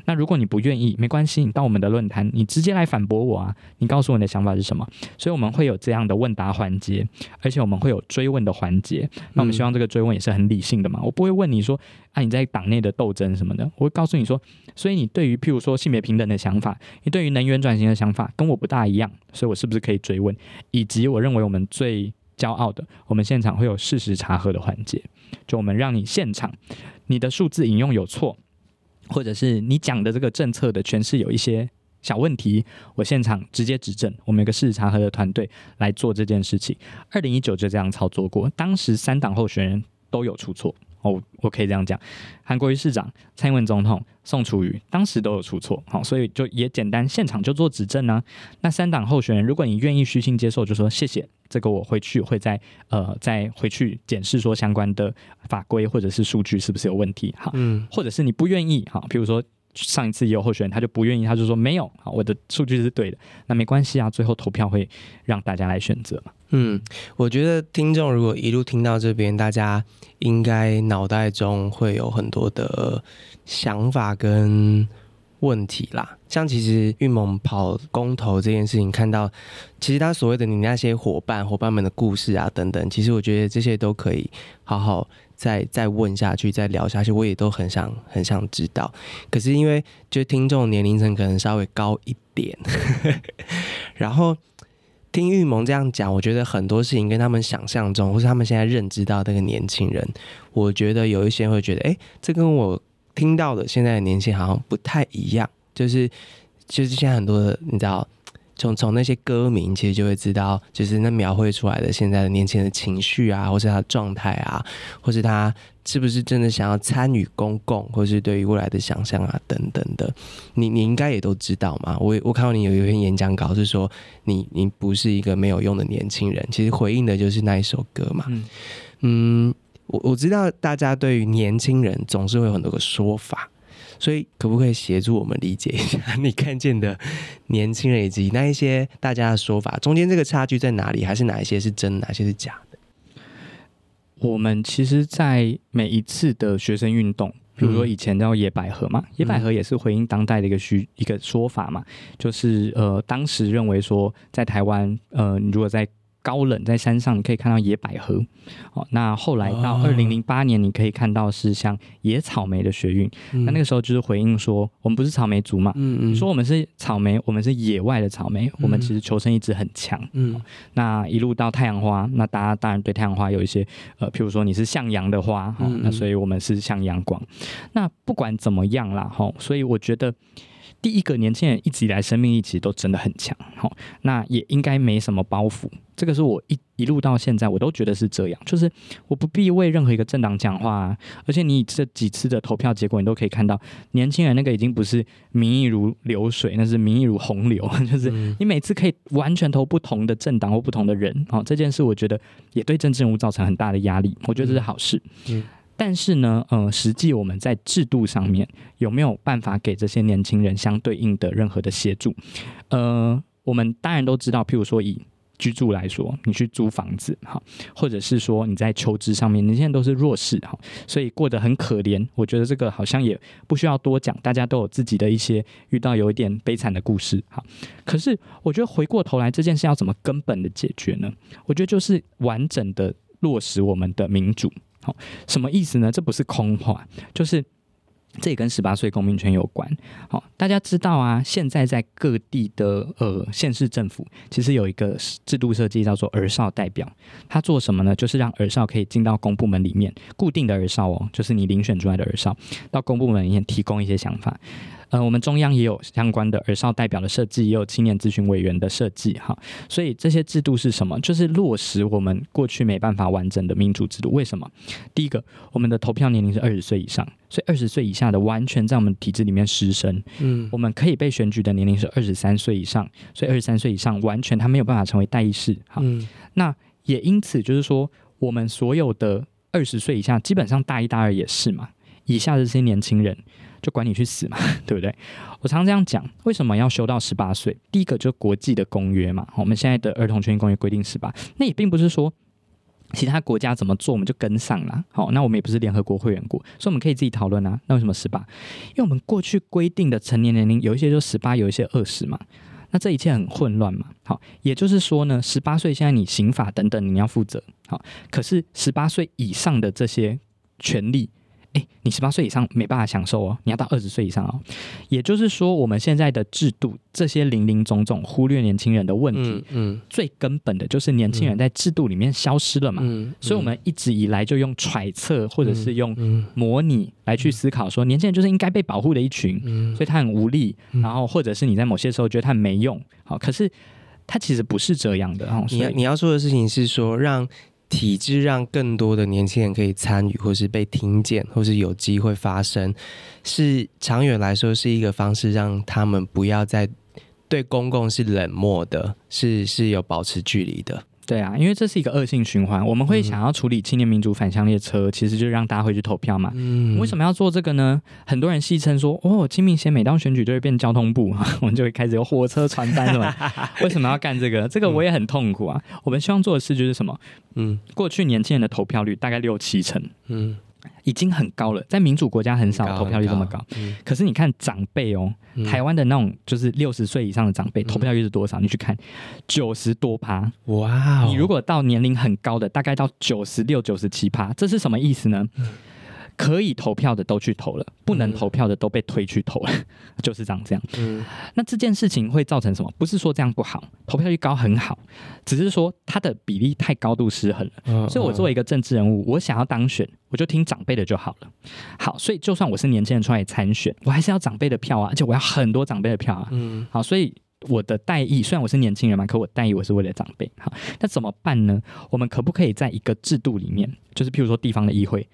那如果你不愿意，没关系，你到我们的论坛，你直接来反驳我啊，你告诉我你的想法是什么？所以我们会有这样的问答环节，而且我们会有追问的环节。那我们希望这个追问也是很理性的嘛，我不会问你说啊你在党内的斗争什么的，我会告诉你说，所以你对于譬如说性别平等的想法，你对于能源转型的想法跟我不大一样，所以我是不是可以追问？以及我认为我们最骄傲的，我们现场会有事实查核的环节，就我们让你现场你的数字引用有错，或者是你讲的这个政策的诠释有一些小问题，我现场直接指正，我们有个事实查核的团队来做这件事情。二零一九就这样操作过，当时三党候选人都有出错。哦，我可以这样讲，韩国瑜市长、蔡英文总统、宋楚瑜当时都有出错，好，所以就也简单现场就做指正呢、啊。那三党候选人，如果你愿意虚心接受，就说谢谢，这个我回去会再呃再回去检视说相关的法规或者是数据是不是有问题，哈，嗯，或者是你不愿意，哈，譬如说。上一次也有候选人，他就不愿意，他就说没有，好，我的数据是对的，那没关系啊，最后投票会让大家来选择嘛。嗯，我觉得听众如果一路听到这边，大家应该脑袋中会有很多的想法跟问题啦。像其实玉萌跑公投这件事情，看到其实他所谓的你那些伙伴、伙伴们的故事啊等等，其实我觉得这些都可以好好。再再问下去，再聊下去，我也都很想很想知道。可是因为就听众年龄层可能稍微高一点，然后听玉萌这样讲，我觉得很多事情跟他们想象中，或是他们现在认知到那个年轻人，我觉得有一些会觉得，哎，这跟我听到的现在的年轻好像不太一样。就是就是现在很多的，你知道。从从那些歌名，其实就会知道，就是那描绘出来的现在的年轻人的情绪啊，或是他的状态啊，或是他是不是真的想要参与公共，或是对于未来的想象啊，等等的，你你应该也都知道嘛。我我看到你有一篇演讲稿是说，你你不是一个没有用的年轻人，其实回应的就是那一首歌嘛。嗯，嗯，我我知道大家对于年轻人总是会有很多个说法。所以，可不可以协助我们理解一下你看见的年轻人以及那一些大家的说法中间这个差距在哪里？还是哪一些是真，哪些是假的？我们其实，在每一次的学生运动，比如说以前叫野百合嘛，野百合也是回应当代的一个需一个说法嘛，就是呃，当时认为说，在台湾，呃，你如果在高冷在山上，你可以看到野百合。哦，那后来到二零零八年，你可以看到是像野草莓的学运。那那个时候就是回应说，我们不是草莓族嘛？嗯嗯，说我们是草莓，我们是野外的草莓，我们其实求生意志很强。嗯，那一路到太阳花，那大家当然对太阳花有一些呃，譬如说你是向阳的花，哈，那所以我们是向阳光。那不管怎么样啦，哈，所以我觉得。第一个年轻人一直以来生命力其实都真的很强，好，那也应该没什么包袱。这个是我一一路到现在我都觉得是这样，就是我不必为任何一个政党讲话啊。而且你这几次的投票结果，你都可以看到，年轻人那个已经不是民意如流水，那是民意如洪流，就是你每次可以完全投不同的政党或不同的人，好，这件事我觉得也对政治人物造成很大的压力，我觉得这是好事。嗯。但是呢，呃，实际我们在制度上面有没有办法给这些年轻人相对应的任何的协助？呃，我们当然都知道，譬如说以居住来说，你去租房子，哈，或者是说你在求职上面，你现在都是弱势，哈，所以过得很可怜。我觉得这个好像也不需要多讲，大家都有自己的一些遇到有一点悲惨的故事，哈。可是我觉得回过头来，这件事要怎么根本的解决呢？我觉得就是完整的落实我们的民主。好，什么意思呢？这不是空话，就是这也跟十八岁公民权有关。好，大家知道啊，现在在各地的呃县市政府，其实有一个制度设计叫做儿少代表，他做什么呢？就是让儿少可以进到公部门里面，固定的儿少哦，就是你遴选出来的儿少，到公部门里面提供一些想法。呃，我们中央也有相关的儿少代表的设计，也有青年咨询委员的设计，哈，所以这些制度是什么？就是落实我们过去没办法完整的民主制度。为什么？第一个，我们的投票年龄是二十岁以上，所以二十岁以下的完全在我们体制里面失声。嗯，我们可以被选举的年龄是二十三岁以上，所以二十三岁以上完全他没有办法成为代议士。哈，嗯，那也因此就是说，我们所有的二十岁以下，基本上大一、大二也是嘛，以下的这些年轻人。就管你去死嘛，对不对？我常常这样讲，为什么要修到十八岁？第一个就是国际的公约嘛，我们现在的儿童权益公约规定十八，那也并不是说其他国家怎么做我们就跟上了。好，那我们也不是联合国会员国，所以我们可以自己讨论啊。那为什么十八？因为我们过去规定的成年年龄有一些就十八，有一些二十嘛。那这一切很混乱嘛？好，也就是说呢，十八岁现在你刑法等等你要负责，好，可是十八岁以上的这些权利。哎，你十八岁以上没办法享受哦，你要到二十岁以上哦。也就是说，我们现在的制度这些零零总总忽略年轻人的问题，嗯，嗯最根本的就是年轻人在制度里面消失了嘛。嗯，嗯所以我们一直以来就用揣测或者是用模拟来去思考，说年轻人就是应该被保护的一群，嗯，所以他很无力，然后或者是你在某些时候觉得他很没用，好，可是他其实不是这样的。你要你要做的事情是说让。体制让更多的年轻人可以参与，或是被听见，或是有机会发声，是长远来说是一个方式，让他们不要再对公共是冷漠的，是是有保持距离的。对啊，因为这是一个恶性循环。我们会想要处理青年民主返乡列车，嗯、其实就是让大家回去投票嘛。嗯，为什么要做这个呢？很多人戏称说，哦，清明节每当选举就会变交通部，我们就会开始有火车传单什么。为什么要干这个？这个我也很痛苦啊。嗯、我们希望做的事就是什么？嗯，过去年轻人的投票率大概六七成。嗯。已经很高了，在民主国家很少投票率这么高。高嗯、可是你看长辈哦，嗯、台湾的那种就是六十岁以上的长辈，投票率是多少？嗯、你去看九十多趴。哇、哦！你如果到年龄很高的，大概到九十六、九十七趴，这是什么意思呢？嗯可以投票的都去投了，不能投票的都被推去投了，嗯、就是长这样。嗯，那这件事情会造成什么？不是说这样不好，投票率高很好，只是说它的比例太高度失衡了。嗯、所以我作为一个政治人物，我想要当选，我就听长辈的就好了。好，所以就算我是年轻人出来参选，我还是要长辈的票啊，而且我要很多长辈的票啊。嗯，好，所以我的代议虽然我是年轻人嘛，可我代议我是为了长辈。好，那怎么办呢？我们可不可以在一个制度里面，就是譬如说地方的议会？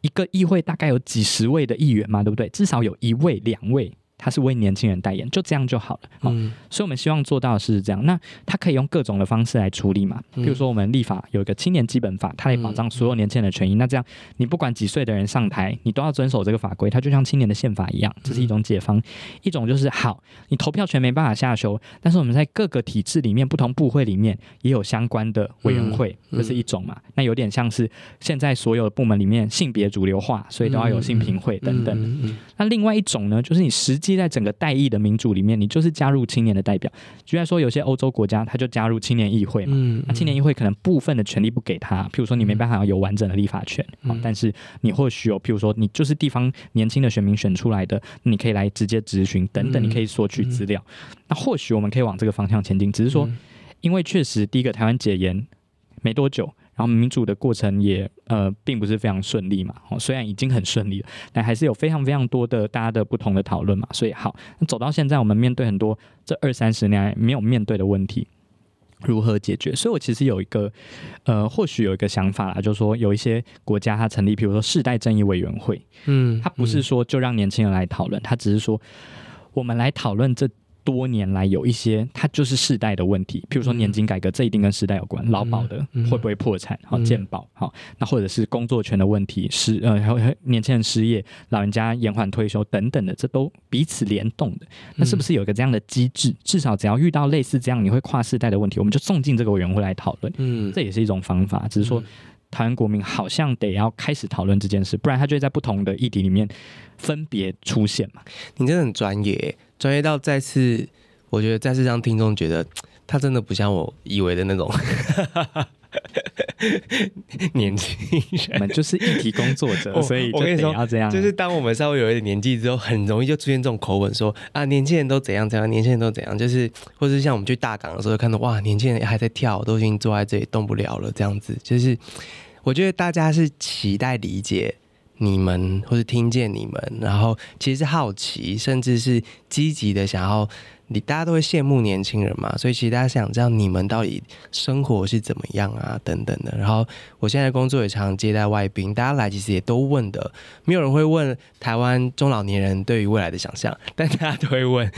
一个议会大概有几十位的议员嘛，对不对？至少有一位、两位。他是为年轻人代言，就这样就好了。好，嗯、所以我们希望做到的是这样。那他可以用各种的方式来处理嘛？比如说，我们立法有一个青年基本法，它来保障所有年轻人的权益。嗯、那这样，你不管几岁的人上台，你都要遵守这个法规。它就像青年的宪法一样，这是一种解方。嗯、一种就是好，你投票权没办法下修，但是我们在各个体制里面、不同部会里面也有相关的委员会，这、嗯、是一种嘛？那有点像是现在所有的部门里面性别主流化，所以都要有性平会等等。那另外一种呢，就是你实际。在整个代议的民主里面，你就是加入青年的代表。举例说，有些欧洲国家，他就加入青年议会嘛。那青年议会可能部分的权利不给他，譬如说你没办法有完整的立法权，嗯、但是你或许有，譬如说你就是地方年轻的选民选出来的，你可以来直接质询等等，你可以索取资料。那或许我们可以往这个方向前进。只是说，因为确实第一个台湾解严没多久。然后民主的过程也呃并不是非常顺利嘛，哦，虽然已经很顺利了，但还是有非常非常多的大家的不同的讨论嘛。所以好，那走到现在，我们面对很多这二三十年来没有面对的问题，如何解决？所以我其实有一个呃，或许有一个想法啦，就是说有一些国家它成立，比如说世代正义委员会，嗯，它不是说就让年轻人来讨论，它只是说我们来讨论这。多年来有一些，它就是世代的问题，譬如说年金改革，这一定跟世代有关。劳保的会不会破产？好，健保好，那或者是工作权的问题，失呃，还有年轻人失业，老人家延缓退休等等的，这都彼此联动的。那是不是有一个这样的机制？至少只要遇到类似这样你会跨世代的问题，我们就送进这个委员会来讨论。嗯，这也是一种方法。只是说，台湾国民好像得要开始讨论这件事，不然他就会在不同的议题里面分别出现嘛。你真的很专业。专业到再次，我觉得再次让听众觉得他真的不像我以为的那种 年轻人，我们就是议题工作者，所以我跟你说要这样，就是当我们稍微有一点年纪之后，很容易就出现这种口吻，说啊，年轻人都怎样怎样，年轻人都怎样，就是或者是像我们去大港的时候看到哇，年轻人还在跳，都已经坐在这里动不了了，这样子，就是我觉得大家是期待理解。你们或是听见你们，然后其实是好奇，甚至是积极的想要，你大家都会羡慕年轻人嘛，所以其实大家想知道你们到底生活是怎么样啊，等等的。然后我现在工作也常接待外宾，大家来其实也都问的，没有人会问台湾中老年人对于未来的想象，但大家都会问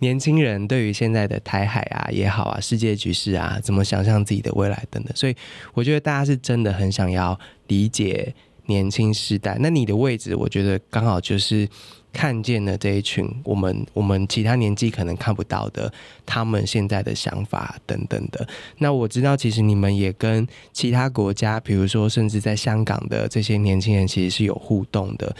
年轻人对于现在的台海啊也好啊，世界局势啊，怎么想象自己的未来等等。所以我觉得大家是真的很想要理解。年轻世代。那你的位置，我觉得刚好就是看见了这一群我们我们其他年纪可能看不到的他们现在的想法等等的。那我知道，其实你们也跟其他国家，比如说甚至在香港的这些年轻人，其实是有互动的。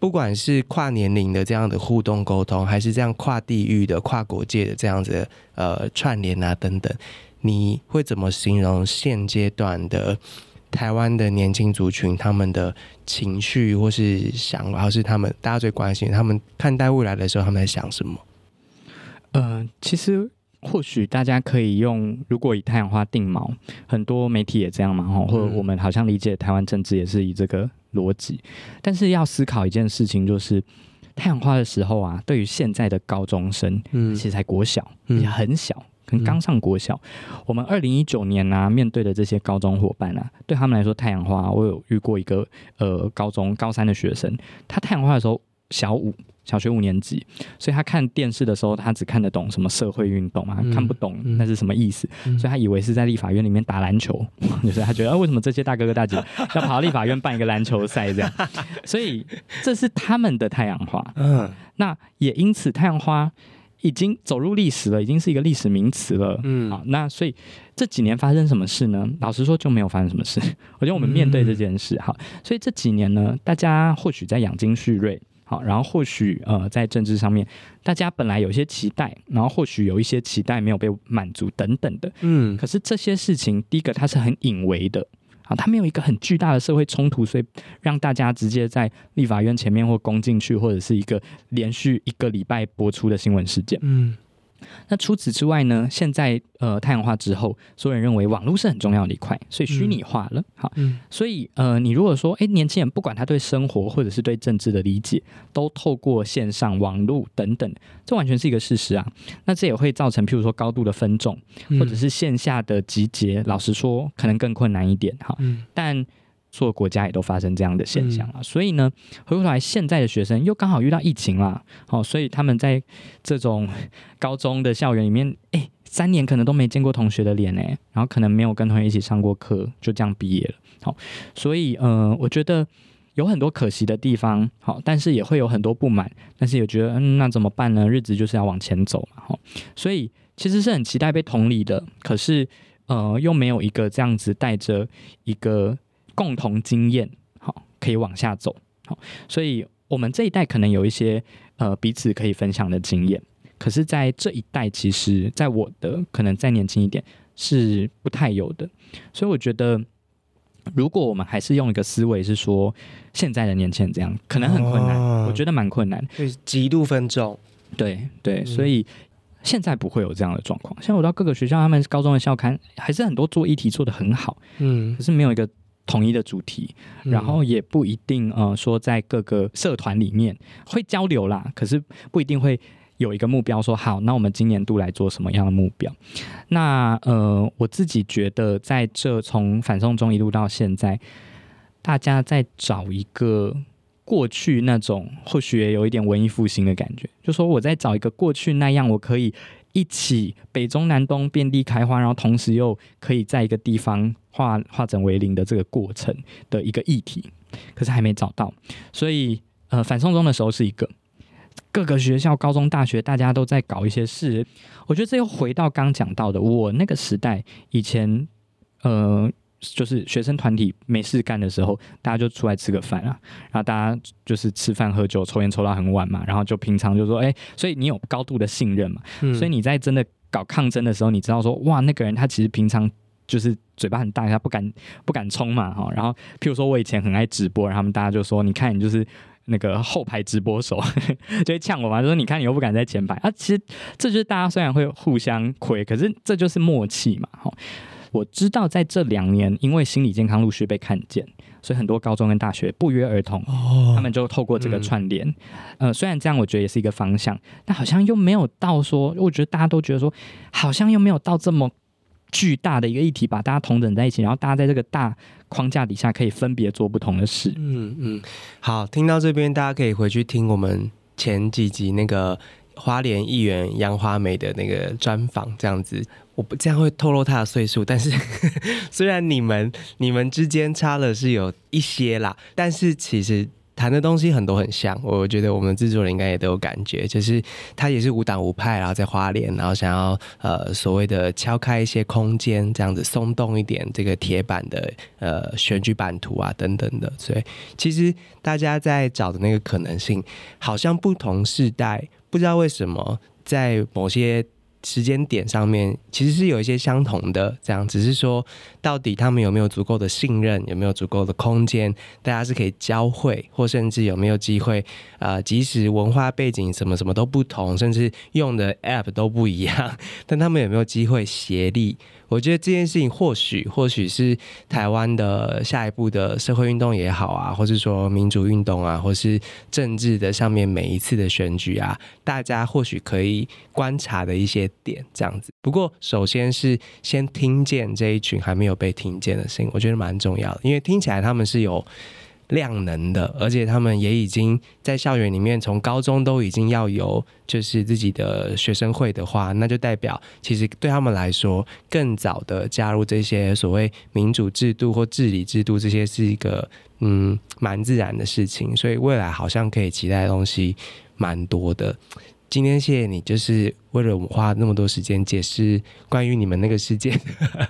不管是跨年龄的这样的互动沟通，还是这样跨地域的、跨国界的这样子呃串联啊等等，你会怎么形容现阶段的台湾的年轻族群他们的情绪或是想法，或是他们大家最关心他们看待未来的时候他们在想什么？呃，其实或许大家可以用，如果以太阳花定锚，很多媒体也这样嘛，或者我们好像理解台湾政治也是以这个。逻辑，但是要思考一件事情，就是太阳花的时候啊，对于现在的高中生，嗯，其实才国小，也很小，可能刚上国小。嗯、我们二零一九年啊，面对的这些高中伙伴啊，对他们来说，太阳花，我有遇过一个呃高中高三的学生，他太阳花的时候小五。小学五年级，所以他看电视的时候，他只看得懂什么社会运动啊，嗯、看不懂那是什么意思，嗯、所以他以为是在立法院里面打篮球，就是他觉得，啊，为什么这些大哥哥大姐 要跑到立法院办一个篮球赛这样？所以这是他们的太阳花。嗯，那也因此，太阳花已经走入历史了，已经是一个历史名词了。嗯，好，那所以这几年发生什么事呢？老实说，就没有发生什么事。我觉得我们面对这件事，好，所以这几年呢，大家或许在养精蓄锐。好，然后或许呃，在政治上面，大家本来有些期待，然后或许有一些期待没有被满足等等的，嗯，可是这些事情，第一个它是很隐微的，啊，它没有一个很巨大的社会冲突，所以让大家直接在立法院前面或攻进去，或者是一个连续一个礼拜播出的新闻事件，嗯。那除此之外呢？现在呃，太阳化之后，所有人认为网络是很重要的一块，所以虚拟化了。好，嗯、所以呃，你如果说，哎，年轻人不管他对生活或者是对政治的理解，都透过线上网络等等，这完全是一个事实啊。那这也会造成，譬如说高度的分众，或者是线下的集结，老实说，可能更困难一点。哈，嗯、但。所有国家也都发生这样的现象了，嗯、所以呢，回过头来，现在的学生又刚好遇到疫情啦，好，所以他们在这种高中的校园里面，哎，三年可能都没见过同学的脸，哎，然后可能没有跟同学一起上过课，就这样毕业了，好，所以，嗯、呃，我觉得有很多可惜的地方，好，但是也会有很多不满，但是也觉得，嗯，那怎么办呢？日子就是要往前走嘛，好，所以其实是很期待被同理的，可是，呃，又没有一个这样子带着一个。共同经验，好，可以往下走，好，所以我们这一代可能有一些呃彼此可以分享的经验，可是，在这一代，其实，在我的可能再年轻一点是不太有的，所以我觉得，如果我们还是用一个思维是说，现在的年轻人这样，可能很困难，哦、我觉得蛮困难，对，极度分众，对对，所以现在不会有这样的状况。像我到各个学校，他们高中的校刊还是很多做议题做得很好，嗯，可是没有一个。统一的主题，然后也不一定呃说在各个社团里面会交流啦，可是不一定会有一个目标说好，那我们今年度来做什么样的目标？那呃我自己觉得在这从反送中一路到现在，大家在找一个过去那种或许也有一点文艺复兴的感觉，就说我在找一个过去那样我可以。一起北中南东遍地开花，然后同时又可以在一个地方化化整为零的这个过程的一个议题，可是还没找到。所以呃，反送中的时候是一个各个学校、高中、大学大家都在搞一些事。我觉得这又回到刚讲到的，我那个时代以前呃。就是学生团体没事干的时候，大家就出来吃个饭啊，然后大家就是吃饭喝酒抽烟抽到很晚嘛，然后就平常就说，哎，所以你有高度的信任嘛，嗯、所以你在真的搞抗争的时候，你知道说，哇，那个人他其实平常就是嘴巴很大，他不敢不敢冲嘛，哈，然后譬如说我以前很爱直播，然后他们大家就说，你看你就是那个后排直播手，就会呛我嘛，就说你看你又不敢在前排。啊，其实这就是大家虽然会互相亏，可是这就是默契嘛，哈。我知道，在这两年，因为心理健康陆续被看见，所以很多高中跟大学不约而同，哦、他们就透过这个串联。嗯、呃，虽然这样，我觉得也是一个方向，但好像又没有到说，我觉得大家都觉得说，好像又没有到这么巨大的一个议题，把大家同等在一起，然后大家在这个大框架底下可以分别做不同的事。嗯嗯，好，听到这边，大家可以回去听我们前几集那个花莲议员杨华梅的那个专访，这样子。我不这样会透露他的岁数，但是 虽然你们你们之间差了是有一些啦，但是其实。谈的东西很多很像，我觉得我们制作人应该也都有感觉，就是他也是无党无派，然后在花莲，然后想要呃所谓的敲开一些空间，这样子松动一点这个铁板的呃选举版图啊等等的，所以其实大家在找的那个可能性，好像不同世代，不知道为什么在某些。时间点上面其实是有一些相同的，这样只是说到底他们有没有足够的信任，有没有足够的空间，大家是可以交汇，或甚至有没有机会啊、呃？即使文化背景什么什么都不同，甚至用的 App 都不一样，但他们有没有机会协力？我觉得这件事情或许或许是台湾的下一步的社会运动也好啊，或是说民主运动啊，或是政治的上面每一次的选举啊，大家或许可以观察的一些点这样子。不过，首先是先听见这一群还没有被听见的声音，我觉得蛮重要的，因为听起来他们是有。量能的，而且他们也已经在校园里面，从高中都已经要有就是自己的学生会的话，那就代表其实对他们来说，更早的加入这些所谓民主制度或治理制度，这些是一个嗯蛮自然的事情，所以未来好像可以期待的东西蛮多的。今天谢谢你，就是为了我花那么多时间解释关于你们那个世界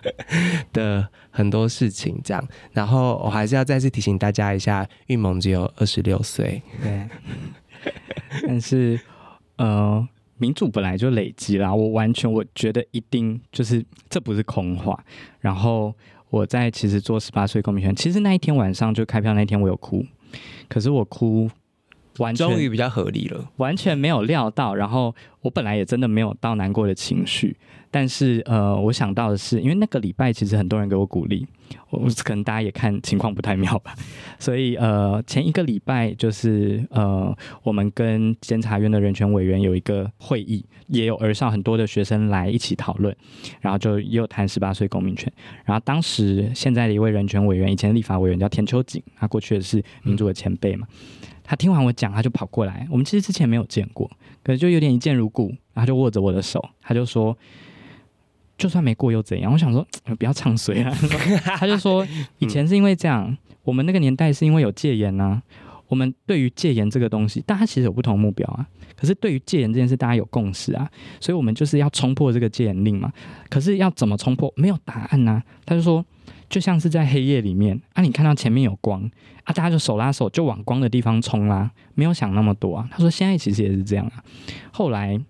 的很多事情，这样。然后我还是要再次提醒大家一下，玉萌只有二十六岁，对。但是呃，民主本来就累积啦，我完全我觉得一定就是这不是空话。然后我在其实做十八岁公民权，其实那一天晚上就开票那天我有哭，可是我哭。完全终于比较合理了，完全没有料到。然后我本来也真的没有到难过的情绪，但是呃，我想到的是，因为那个礼拜其实很多人给我鼓励，我可能大家也看情况不太妙吧，所以呃，前一个礼拜就是呃，我们跟监察院的人权委员有一个会议，也有儿少很多的学生来一起讨论，然后就又谈十八岁公民权。然后当时现在的一位人权委员，以前立法委员叫田秋瑾，他过去的是民主的前辈嘛。嗯他听完我讲，他就跑过来。我们其实之前没有见过，可是就有点一见如故。然后就握着我的手，他就说：“就算没过又怎样？”我想说，不要唱衰啊。他就说：“以前是因为这样，我们那个年代是因为有戒严呐、啊。我们对于戒严这个东西，大家其实有不同目标啊。可是对于戒严这件事，大家有共识啊。所以我们就是要冲破这个戒严令嘛。可是要怎么冲破？没有答案呐、啊。他就说。”就像是在黑夜里面啊，你看到前面有光啊，大家就手拉手就往光的地方冲啦，没有想那么多啊。他说现在其实也是这样啊。后来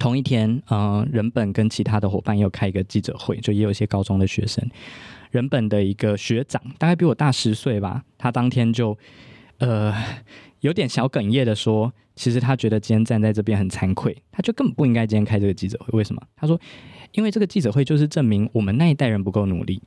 同一天，呃，人本跟其他的伙伴又开一个记者会，就也有一些高中的学生。人本的一个学长，大概比我大十岁吧，他当天就呃有点小哽咽的说，其实他觉得今天站在这边很惭愧，他就根本不应该今天开这个记者会。为什么？他说。因为这个记者会就是证明我们那一代人不够努力，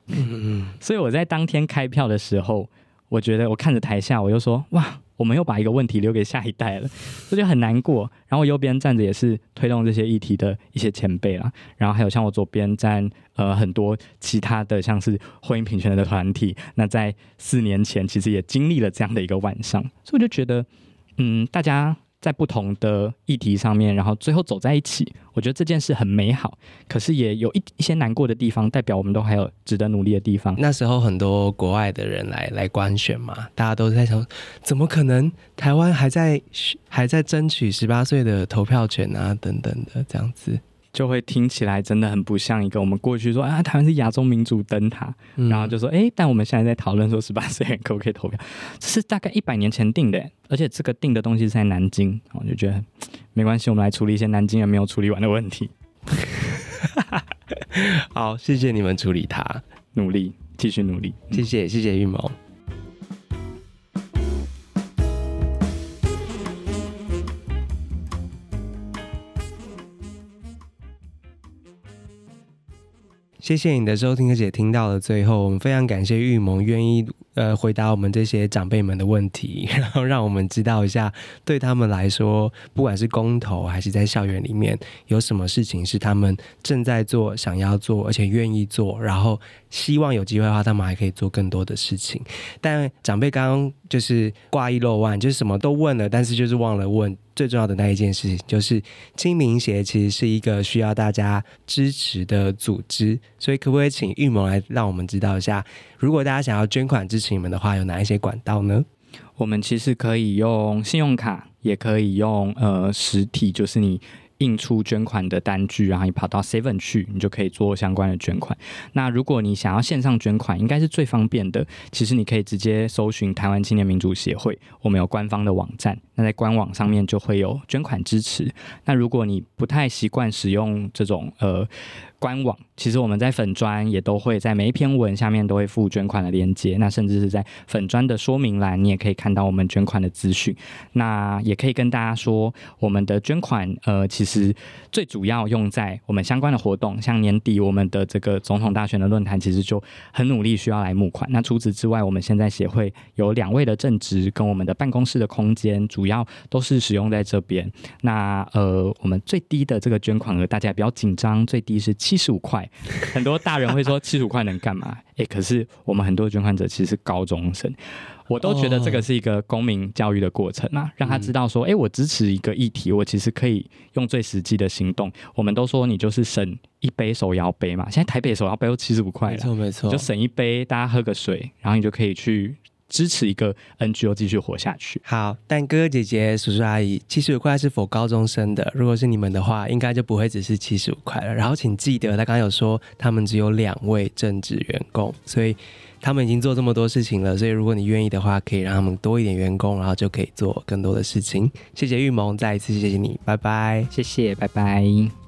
所以我在当天开票的时候，我觉得我看着台下，我就说哇，我们又把一个问题留给下一代了，这就很难过。然后我右边站着也是推动这些议题的一些前辈啦，然后还有像我左边站呃很多其他的像是婚姻平权的团体，那在四年前其实也经历了这样的一个晚上，所以我就觉得嗯，大家。在不同的议题上面，然后最后走在一起，我觉得这件事很美好。可是也有一一些难过的地方，代表我们都还有值得努力的地方。那时候很多国外的人来来观选嘛，大家都在想，怎么可能台湾还在还在争取十八岁的投票权啊？等等的这样子。就会听起来真的很不像一个我们过去说啊，台湾是亚洲民主灯塔，嗯、然后就说哎，但我们现在在讨论说 十八岁人可不可以投票，这是大概一百年前定的，而且这个定的东西是在南京，我就觉得没关系，我们来处理一些南京人没有处理完的问题。好，谢谢你们处理它，努力继续努力，谢谢谢谢玉萌。谢谢你的收听，而且听到了最后，我们非常感谢玉萌愿意呃回答我们这些长辈们的问题，然后让我们知道一下，对他们来说，不管是公投还是在校园里面，有什么事情是他们正在做、想要做，而且愿意做，然后希望有机会的话，他们还可以做更多的事情。但长辈刚刚就是挂一漏万，就是什么都问了，但是就是忘了问。最重要的那一件事情，就是清明协其实是一个需要大家支持的组织，所以可不可以请玉萌来让我们知道一下，如果大家想要捐款支持你们的话，有哪一些管道呢？我们其实可以用信用卡，也可以用呃实体，就是你。印出捐款的单据，然后你跑到 Seven 去，你就可以做相关的捐款。那如果你想要线上捐款，应该是最方便的。其实你可以直接搜寻台湾青年民主协会，我们有官方的网站，那在官网上面就会有捐款支持。那如果你不太习惯使用这种呃。官网其实我们在粉砖也都会在每一篇文下面都会附捐款的链接，那甚至是在粉砖的说明栏，你也可以看到我们捐款的资讯。那也可以跟大家说，我们的捐款呃，其实最主要用在我们相关的活动，像年底我们的这个总统大选的论坛，其实就很努力需要来募款。那除此之外，我们现在协会有两位的正职跟我们的办公室的空间，主要都是使用在这边。那呃，我们最低的这个捐款额，大家也比较紧张，最低是七。七十五块，很多大人会说七十五块能干嘛？哎、欸，可是我们很多捐款者其实是高中生，我都觉得这个是一个公民教育的过程啊，让他知道说，哎、欸，我支持一个议题，我其实可以用最实际的行动。我们都说你就是省一杯手摇杯嘛，现在台北手摇杯都七十五块了，没错没错，就省一杯，大家喝个水，然后你就可以去。支持一个 NGO 继续活下去。好，但哥哥姐姐、叔叔阿姨，七十五块是否高中生的？如果是你们的话，应该就不会只是七十五块了。然后请记得，他刚刚有说他们只有两位正职员工，所以他们已经做这么多事情了。所以如果你愿意的话，可以让他们多一点员工，然后就可以做更多的事情。谢谢玉萌，再一次谢谢你，拜拜，谢谢，拜拜。